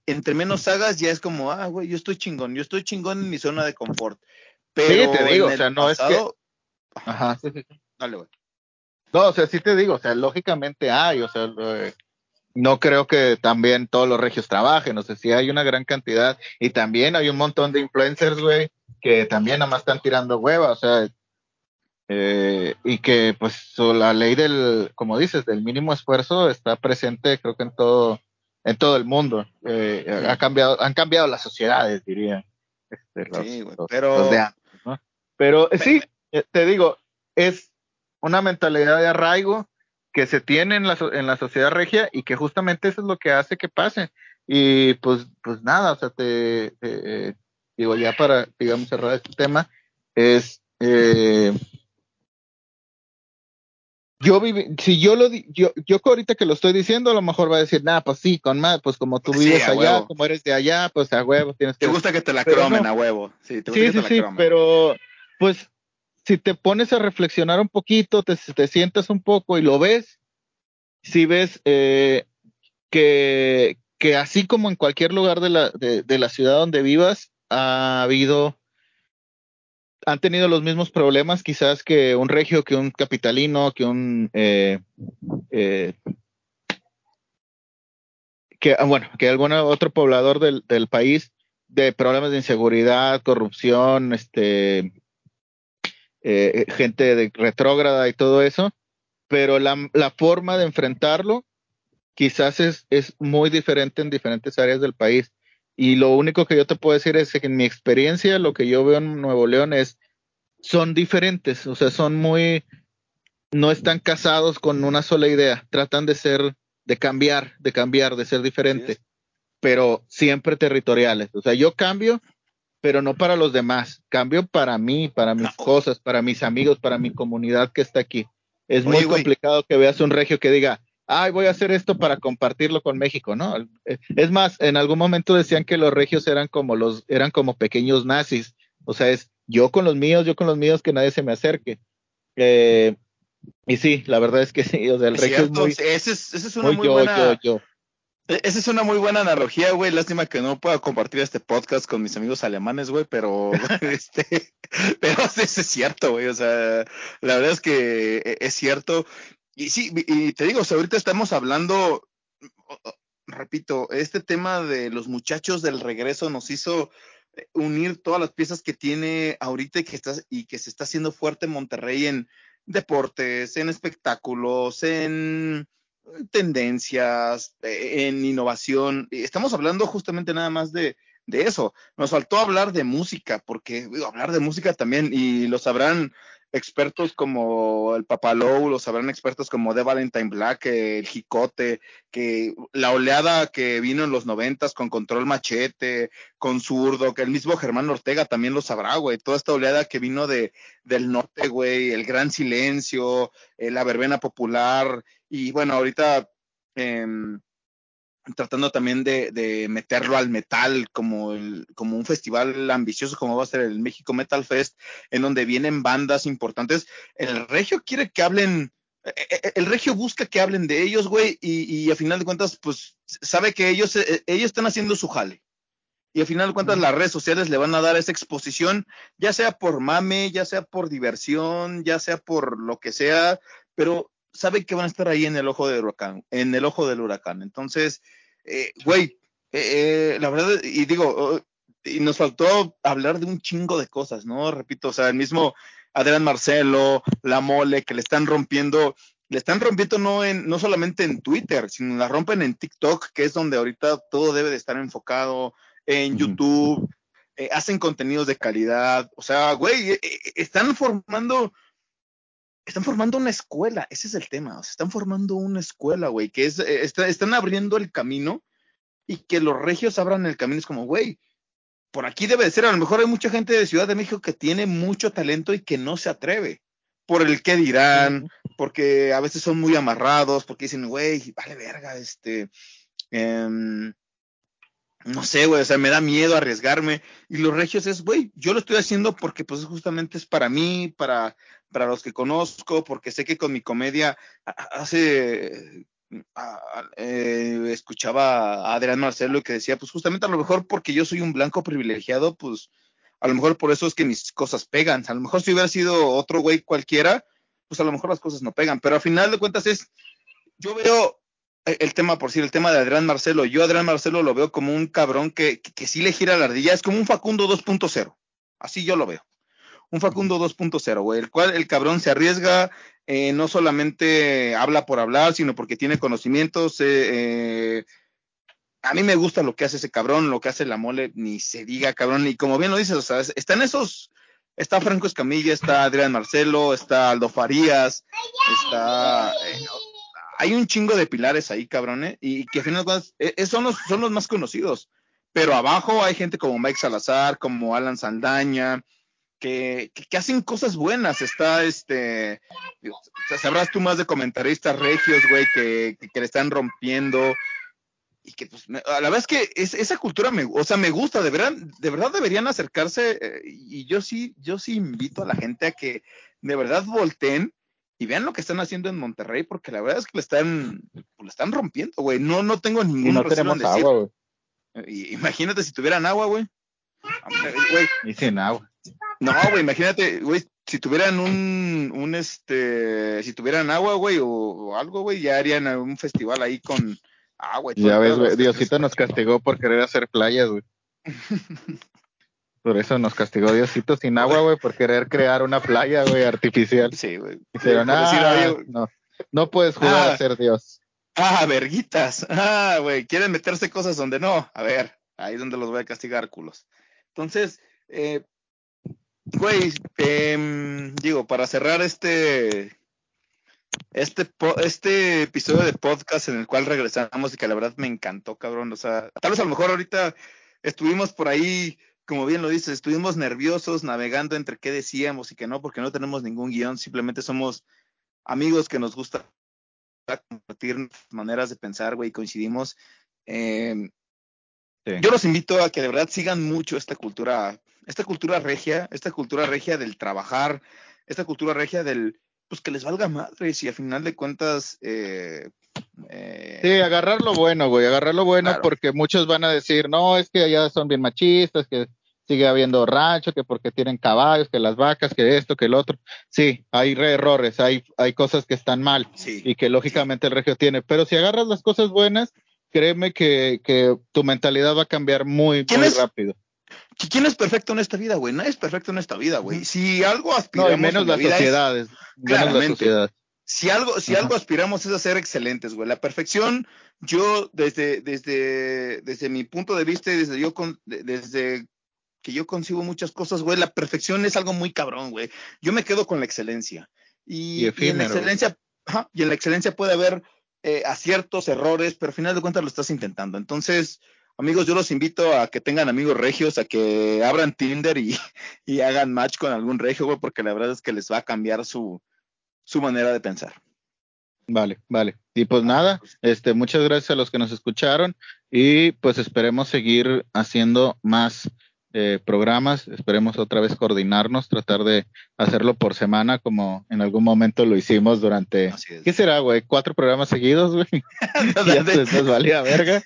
entre menos hagas ya es como, ah, güey, yo estoy chingón, yo estoy chingón en mi zona de confort. Pero sí, te digo, o sea, no es que... Ajá, Dale, güey. No, o sea, sí te digo, o sea, lógicamente hay, o sea, eh, no creo que también todos los regios trabajen, o sea, sí hay una gran cantidad y también hay un montón de influencers, güey, que también nada más están tirando hueva, o sea, eh, y que pues la ley del, como dices, del mínimo esfuerzo está presente creo que en todo, en todo el mundo. Eh, ha cambiado, han cambiado las sociedades, diría. Este, sí, pero... Pero sí, te digo, es una mentalidad de arraigo que se tiene en la, en la sociedad regia y que justamente eso es lo que hace que pase. Y pues, pues nada, o sea, te, digo, ya para, digamos, cerrar este tema, es, eh, yo viví, si yo lo, yo, yo ahorita que lo estoy diciendo, a lo mejor va a decir, nada, pues sí, con más, pues como tú vives allá, como eres de allá, pues a huevo tienes que. Te gusta que te la cromen a huevo, sí, te sí, sí, sí, pero pues si te pones a reflexionar un poquito, te, sientas un poco y lo ves, si ves eh, que, así como en cualquier lugar de la, de, la ciudad donde vivas, ha habido, han tenido los mismos problemas quizás que un regio, que un capitalino, que un... Eh, eh, que, ah, bueno, que algún otro poblador del país de problemas de inseguridad, corrupción, este, eh, gente de retrógrada y todo eso, pero la, la forma de enfrentarlo quizás es, es, muy diferente en diferentes áreas del país. Y lo único que yo te puedo decir es que en mi experiencia, lo que yo veo en Nuevo León es, son diferentes, o sea, son muy, no están casados con una sola idea, tratan de ser, de cambiar, de cambiar, de ser diferente, pero siempre territoriales. O sea, yo cambio, pero no para los demás, cambio para mí, para mis cosas, para mis amigos, para mi comunidad que está aquí. Es muy complicado que veas un regio que diga, ay, voy a hacer esto para compartirlo con México, ¿no? Es más, en algún momento decían que los regios eran como los, eran como pequeños nazis. O sea, es yo con los míos, yo con los míos, que nadie se me acerque. Eh, y sí, la verdad es que sí, o sea, el regio es muy, esa es, es una muy, buena, yo, e, Esa es una muy buena analogía, güey. Lástima que no pueda compartir este podcast con mis amigos alemanes, güey, pero este, pero es cierto, güey. O sea, la verdad es que e, es cierto. Y sí, y te digo, o sea, ahorita estamos hablando, repito, este tema de los muchachos del regreso nos hizo eh, unir todas las piezas que tiene ahorita y que, está, y que se está haciendo fuerte en Monterrey en deportes, en espectáculos, en tendencias, eh, en innovación. Estamos hablando justamente nada más de, de eso. Nos faltó hablar de música, porque hablar de música también, y lo sabrán expertos como el Papalou, lo sabrán expertos como The Valentine Black, el Jicote, que la oleada que vino en los noventas con Control Machete, con Zurdo, que el mismo Germán Ortega también lo sabrá, güey, toda esta oleada que vino de, del norte, güey, el Gran Silencio, eh, la Verbena Popular, y bueno, ahorita... Eh, tratando también de, meterlo al metal como, como un festival ambicioso como va a ser el México Metal Fest, en donde vienen bandas importantes. El Regio quiere que hablen, e, e, e, el Regio busca que hablen de ellos, güey, y, a final de cuentas, pues sabe que ellos, ellos están haciendo su jale. Y a final de cuentas, las redes sociales le van a dar esa exposición, ya sea por mame, ya sea por diversión, ya sea por lo que sea, pero sabe que van a estar ahí en el ojo del huracán, en el ojo del huracán. Entonces, eh, güey, eh, eh, la verdad, y digo, y nos faltó hablar de un chingo de cosas, ¿no? Repito, o sea, el mismo Adrián Marcelo, la mole, que le están rompiendo, le están rompiendo no en, no solamente en Twitter, sino la rompen en TikTok, que es donde ahorita todo debe de estar enfocado, en YouTube, hacen contenidos de calidad, o sea, güey, están formando están formando una escuela, ese es el tema, están formando una escuela, güey, que es, eh, están abriendo el camino y que los regios abran el camino, es como, güey, por aquí debe de ser, a lo mejor hay mucha gente de Ciudad de México que tiene mucho talento y que no se atreve, por el que dirán, porque a veces son muy amarrados, porque dicen, güey, vale verga, este, em, no sé, güey, o sea, me da miedo arriesgarme. Y los regios es, güey, yo lo estoy haciendo porque pues justamente es para mí, para, para los que conozco, porque sé que con mi comedia hace, eh, escuchaba a Adrián Marcelo que decía, pues justamente a lo mejor porque yo soy un blanco privilegiado, pues a lo mejor por eso es que mis cosas pegan. A lo mejor si hubiera sido otro güey cualquiera, pues a lo mejor las cosas no pegan. Pero al final de cuentas es, yo veo eh, el tema, por si el tema de Adrián Marcelo. Yo Adrián Marcelo lo veo como un cabrón que, que, sí le gira la ardilla, es como un Facundo 2.0. Así yo lo veo. Un Facundo 2.0, güey, el cual el cabrón se arriesga, eh, no solamente habla por hablar, sino porque tiene conocimientos. Eh, a mí me gusta lo que hace ese cabrón, lo que hace la mole, ni se diga, cabrón. Y como bien lo dices, o sea, están esos, está Franco Escamilla, está Adrián Marcelo, está Aldo Farías, está hay un chingo de pilares ahí, cabrones, y que al final eh, eh, son, los, son los más conocidos. Pero abajo hay gente como Mike Salazar, como Alan Saldaña, que, que, hacen cosas buenas. Está este, sabrás tú más de comentaristas regios, güey, que, que, le están rompiendo. Y que pues, a la vez que es, esa cultura me, o sea, me gusta, de verdad, de verdad deberían acercarse, eh, y yo sí, yo sí invito a la gente a que de verdad volteen y vean lo que están haciendo en Monterrey, porque la verdad es que le están, le están rompiendo, güey. No, no tengo ningún no tenemos agua, güey. Imagínate si tuvieran agua, güey. Y sin agua. No, güey, imagínate, güey, si tuvieran un, un este, si tuvieran agua, güey, o, algo, güey, ya harían un festival ahí con agua. Y ya ves, güey, Diosito nos castigó por querer hacer playas, güey. Por eso nos castigó Diosito sin agua, güey, por querer crear una playa, güey, artificial. Sí, güey. Dijeron, ah, no, no puedes jugar a ah. ser Dios. Ah, verguitas. Ah, güey, quieren meterse cosas donde no. A ver, ahí es donde los voy a castigar, culos. Entonces, eh, güey, eh, digo, para cerrar este, este, este episodio de podcast en el cual regresamos y que la verdad me encantó, cabrón. O sea, tal vez a lo mejor ahorita estuvimos por ahí como bien lo dices, estuvimos nerviosos navegando entre qué decíamos y qué no, porque no tenemos ningún guion, simplemente somos amigos que nos gusta compartir maneras de pensar, güey, coincidimos. Em, yo los invito a que de verdad sigan mucho esta cultura, esta cultura regia, esta cultura regia del trabajar, esta cultura regia del, pues que les valga madres y al final de cuentas, eh, eh, sí, agarrar lo bueno, güey, agarrar lo bueno porque muchos van a decir, no, es que allá son bien machistas, que sigue habiendo rancho, que porque tienen caballos, que las vacas, que esto, que el otro. Sí, hay errores, hay, hay cosas que están mal y que lógicamente el regio tiene, pero si agarras las cosas buenas, créeme que, que tu mentalidad va a cambiar muy, muy rápido. ¿Quién es perfecto en esta vida, güey? Nadie es perfecto en esta vida, güey. Si algo aspiramos. No, menos las sociedades. claramente. Si algo, si algo aspiramos es a ser excelentes, güey. La perfección, yo desde, desde, desde mi punto de vista, desde yo con, desde que yo concibo muchas cosas, güey, la perfección es algo muy cabrón, güey. Yo me quedo con la excelencia. Y, Y en la excelencia, ajá, y en la excelencia puede haber eh, aciertos, errores, pero al final de cuentas lo estás intentando. Entonces, amigos, yo los invito a que tengan amigos regios, a que abran Tinder y, y hagan match con algún regio, güey, porque la verdad es que les va a cambiar su, su manera de pensar. Vale, vale. Y pues nada, este, muchas gracias a los que nos escucharon y pues esperemos seguir haciendo más eh, programas, esperemos otra vez coordinarnos, tratar de hacerlo por semana como en algún momento lo hicimos durante. ¿qué será, güey? Cuatro programas seguidos, güey. ya se nos valía verga.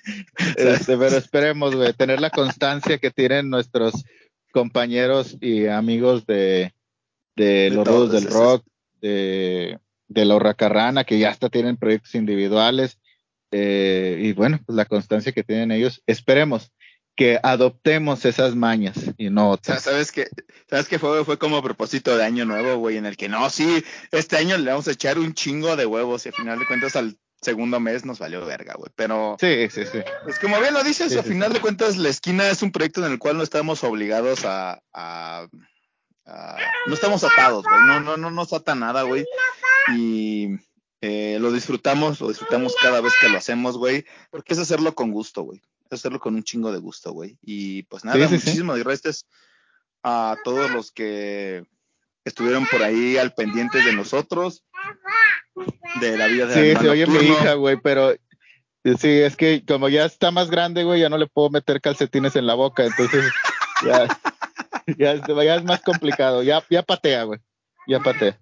Este, pero esperemos, güey, tener la constancia que tienen nuestros compañeros y amigos de, de, De los rudos del esos. rock, de, de la Hurracarrana, que ya hasta tienen proyectos individuales. eh, y bueno, pues la constancia que tienen ellos. Esperemos que adoptemos esas mañas y no otras. ¿sabes qué? ¿Sabes qué fue? Fue como propósito de año nuevo, güey, en el que no, sí, este año le vamos a echar un chingo de huevos y al final de cuentas al segundo mes nos valió verga, güey. Pero, Sí, sí, sí. pues como bien lo dices, Sí, al sí, final de cuentas la esquina es un proyecto en el cual no estamos obligados a... a- a- no estamos atados, güey. No, no, no nos ata nada, güey. Y eh, lo disfrutamos, lo disfrutamos cada vez que lo hacemos, güey. Porque es hacerlo con gusto, güey. Hacerlo con un chingo de gusto, güey. Y pues nada, Sí, sí, sí. muchísimas gracias a todos los que estuvieron por ahí al pendiente de nosotros, de la vida de Sí, se oye mi hija, güey, pero eh, sí, es que como ya está más grande, güey, ya no le puedo meter calcetines en la boca, entonces ya, ya, es- ya es más complicado. Ya, ya patea, güey. Ya patea.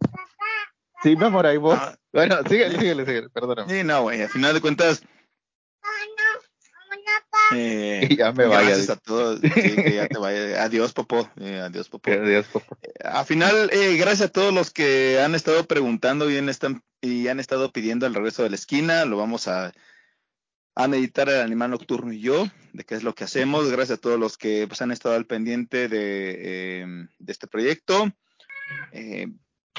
Sí, mi amor, ahí voy. Ah, Bueno, síguele, síguele, síguele, perdóname. sí, no, güey, al final de cuentas. Eh, Que ya me vaya, Gracias a todos. Sí, que ya te vaya. Adiós, Popo. Eh, adiós, Popo. Adiós, papá. Al final, eh, gracias a todos los que han estado preguntando y han, están, y han estado pidiendo el regreso de la esquina. Lo vamos a, a meditar el animal nocturno y yo, de qué es lo que hacemos. Gracias a todos los que pues, han estado al pendiente de, eh, de este proyecto.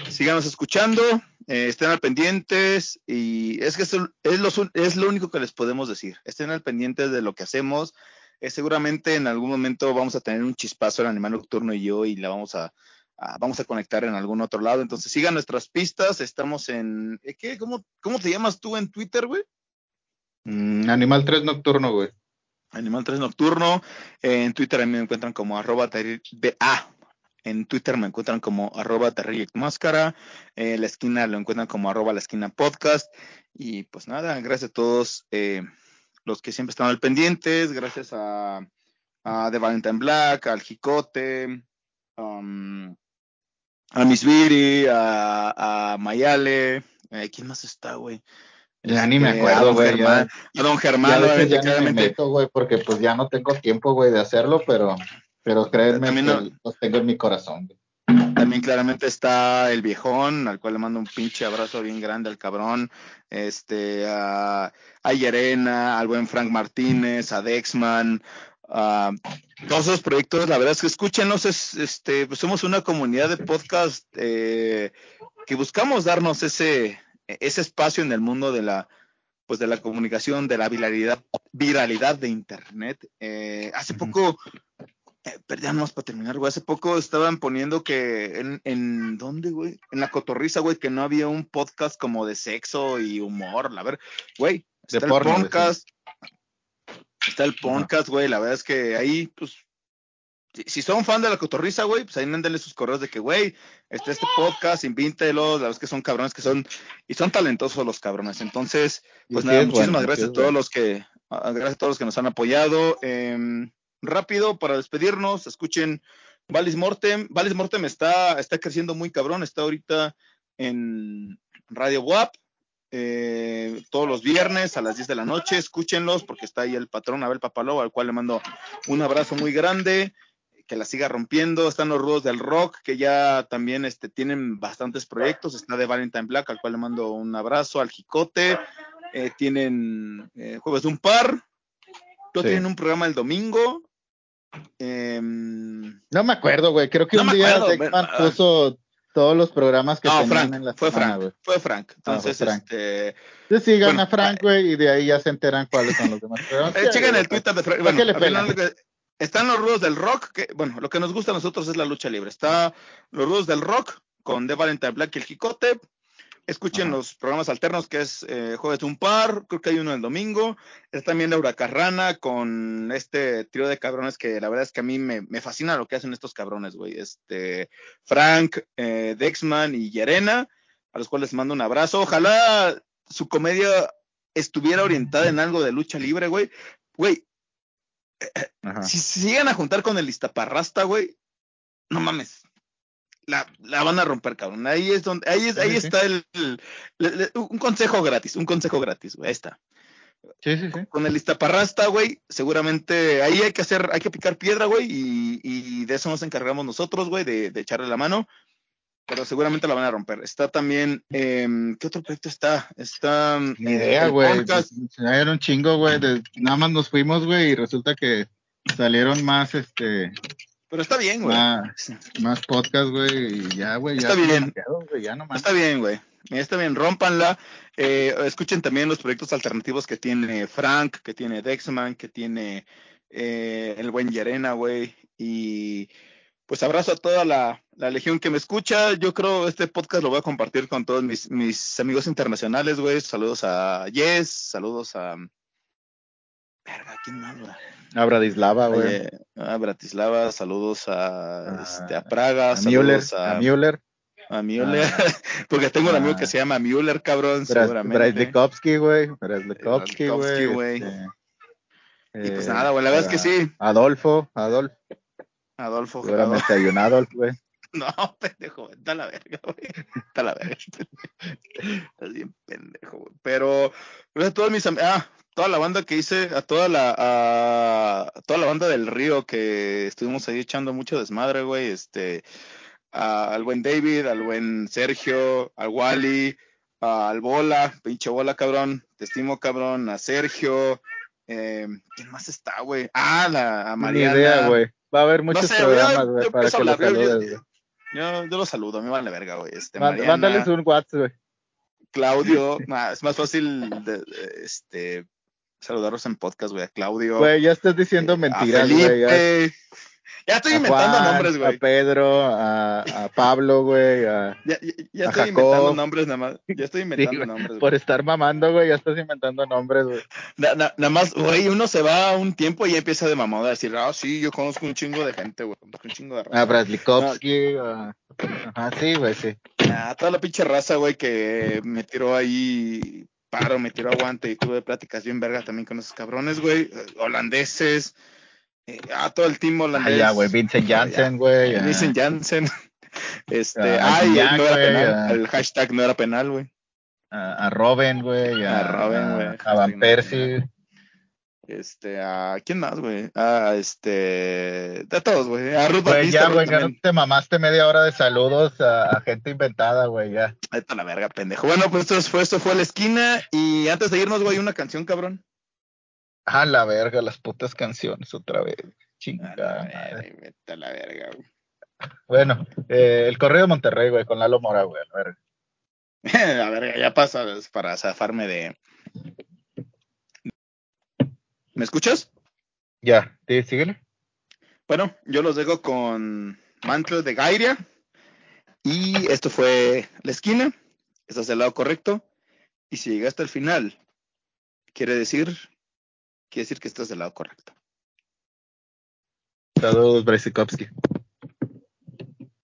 Síganos escuchando, eh, estén al pendientes y es que es lo, es lo único que les podemos decir. Estén al pendiente de lo que hacemos. Eh, seguramente en algún momento vamos a tener un chispazo el animal nocturno y yo y la vamos a, a- vamos a conectar en algún otro lado. Entonces sigan nuestras pistas. Estamos en ¿eh, ¿qué? ¿Cómo, cómo te llamas tú en Twitter, güey? Mm, Animal 3 nocturno, güey. Animal 3 Nocturno. Eh, en Twitter a mí me encuentran como arroba de- ah, en Twitter me encuentran como arroba Máscara. Eh, la esquina lo encuentran como arroba la esquina podcast. Y pues nada, gracias a todos eh, los que siempre están al pendientes. Gracias a, a The Valentine Black, al Jicote, um, a Miss Viri, a, a Mayale. Eh, ¿Quién más está, güey? Ya ni me Este, acuerdo, a don güey, Germán, ya- a don Ya Germán, ya me meto, güey, porque pues ya no tengo tiempo, güey, de hacerlo, pero, pero créeme También que no- los tengo en mi corazón. También claramente está el viejón, al cual le mando un pinche abrazo bien grande al cabrón. Este, a, a Yerena, al buen Frank Martínez, a Dexman, a todos esos proyectos, la verdad es que escúchenos, es, este, pues somos una comunidad de podcast eh, que buscamos darnos ese, ese espacio en el mundo de la, pues de la comunicación, de la viralidad, viralidad de internet. Eh, hace poco eh, perdíamos para terminar, güey. Hace poco estaban poniendo que en, en ¿dónde, güey? En la cotorriza, güey, que no había un podcast como de sexo y humor. A ver, güey, De está porno, el podcast. Está el podcast, güey. La verdad es que ahí, pues, si, si son fan de la cotorriza, güey, pues ahí mándenle sus correos de que, güey, está este podcast, invítelos. La verdad es que son cabrones que son, y son talentosos los cabrones. Entonces, pues nada, muchísimas bueno, gracias a todos bueno. los que, a- gracias a todos los que nos han apoyado. Em, rápido, para despedirnos, escuchen Valis Mortem. Valis Mortem está, está creciendo muy cabrón, está ahorita en Radio WAP. eh, todos los viernes a las 10 de la noche, escúchenlos porque está ahí el patrón Abel Papaló, al cual le mando un abrazo muy grande, que la siga rompiendo, están los rudos del rock, que ya también este, tienen bastantes proyectos, está de Valentine Black, al cual le mando un abrazo, al Jicote, eh, tienen eh, Jueves de un Par, luego Sí. tienen un programa el domingo, em, No me acuerdo, güey. Creo que No un día ven, ah. puso todos los programas que no, tenían Frank, en la fue semana, Frank, güey. fue Frank, entonces, fue Frank. este, Entonces sigan Bueno, a Frank, güey, y de ahí ya se enteran cuáles son los demás programas. Eh, chequen el Twitter de Frank. ¿Para Bueno, qué le al final están los rudos del rock, que, bueno, lo que nos gusta a nosotros es la lucha libre. Está los rudos del rock con The Valentine Black y el Jicote. Escuchen Ajá. los programas alternos que es eh, Jueves un Par, creo que hay uno el domingo. Está también Laura Carrana con este trío de cabrones que la verdad es que a mí me, me fascina lo que hacen estos cabrones, güey. Este, Frank, eh, Dexman y Yerena, a los cuales les mando un abrazo. Ojalá su comedia estuviera orientada en algo de lucha libre, güey. Güey, Ajá. si se llegan a juntar con el Iztaparrasta, güey, no mames. La, la van a romper, cabrón. Ahí es donde, ahí es, ahí sí, sí. está el, un consejo gratis, un consejo gratis, güey. Ahí está. Sí, sí, sí. Con el Iztaparrasta, güey, seguramente ahí hay que hacer, hay que picar piedra, güey, y, y de eso nos encargamos nosotros, güey, de, de echarle la mano. Pero seguramente la van a romper. Está también, em, ¿qué otro proyecto está? Está Ni eh, idea, güey. Era un chingo, güey. Nada más nos fuimos, güey, y resulta que salieron más, este, Pero está bien, güey. más, más podcast, güey, y ya, güey. ya Está bien. demasiado, güey, ya. Está bien, güey. Está bien, rómpanla. Eh, escuchen también los proyectos alternativos que tiene Frank, que tiene Dexman, que tiene eh, el buen Yerena, güey. Y pues abrazo a toda la, la legión que me escucha. Yo creo este podcast lo voy a compartir con todos mis, mis amigos internacionales, güey. Saludos a Yes, saludos a... Verga, ¿quién güey? A Bratislava, güey. A Bratislava, saludos a, Ah, este, a Praga, A Müller, a, a Müller. a Müller, porque tengo un amigo Ah. que se llama Müller, cabrón, Bras- seguramente. Güey. Braslikovsky, güey. este, Y pues eh, nada, güey, la verdad es que a- sí. Adolfo, Adolfo. Adolfo, Adolfo. Seguramente hay un Adolf, güey. No, pendejo, está la verga, güey. Está la verga. Estás bien pendejo, güey. Pero, a todos mis ah, toda la banda que hice, a toda la, a toda la banda del río que estuvimos ahí echando mucho desmadre, güey. Este, a- al buen David, al buen Sergio, al Wally, a- al Bola, pinche Bola, cabrón. Te estimo, cabrón. A Sergio. Eh, ¿Quién más está, güey? Ah, la, a Ni Mariana. idea, güey. Va a haber muchos sé, programas, güey, para que yo- saludes. Yo, yo lo saludo, a mí vale verga, güey. Este, Mariana, Mándales un WhatsApp, güey. Claudio, nah, es más fácil de, de, este saludarlos en podcast, güey. A Claudio, Güey, ya estás diciendo eh, mentiras, güey. Ya, estoy a inventando Juan, nombres, A güey. Pedro, a, a Pablo, güey. a- Ya, ya, ya a estoy Jacob. inventando nombres nada más. Ya estoy inventando nombres, güey. Por estar mamando, güey, ya estás inventando nombres, güey. Na- na- nada más, güey, uno se va un tiempo y ya empieza de mamada a decir, ah, sí, yo conozco un chingo de gente, güey. Conozco un chingo de raza. A Braslikovsky, a- Ajá, sí, güey, sí. Ah, toda la pinche raza, güey, que me tiró ahí paro, me tiró aguante y tuve pláticas bien verga también con esos cabrones, güey. Holandeses. Ah, todo el team Ah, holandés. ya, güey, Vincent Janssen, güey. a- Vincent Janssen. Este, Ah, ay, Gignac, no era penal. ah. El hashtag no era penal, güey. A, a Robin, güey. A, A Robin, güey. A, Van Persie. Este, a quién más, güey? A este, de todos, güey. A Ruth Güey, ya, güey, ya no te mamaste media hora de saludos a, a gente inventada, güey, ya. Está la verga, pendejo. Bueno, pues esto fue, esto fue la esquina. Y antes de irnos, güey, una canción, cabrón. A la verga, las putas canciones otra vez. A la Chingada. verga, vete a la verga, güey. Bueno, eh, el correo de Monterrey, güey, con Lalo Mora, güey, a la verga. la verga, ya pasa para zafarme de. ¿Me escuchas? Ya, sí, síguele. Bueno, yo los dejo con Mantle de Gairia. Y esto fue la esquina. Estás del lado correcto. Y si llegaste al final, quiere decir, quiere decir que estás del lado correcto. Saludos, Brasikovsky.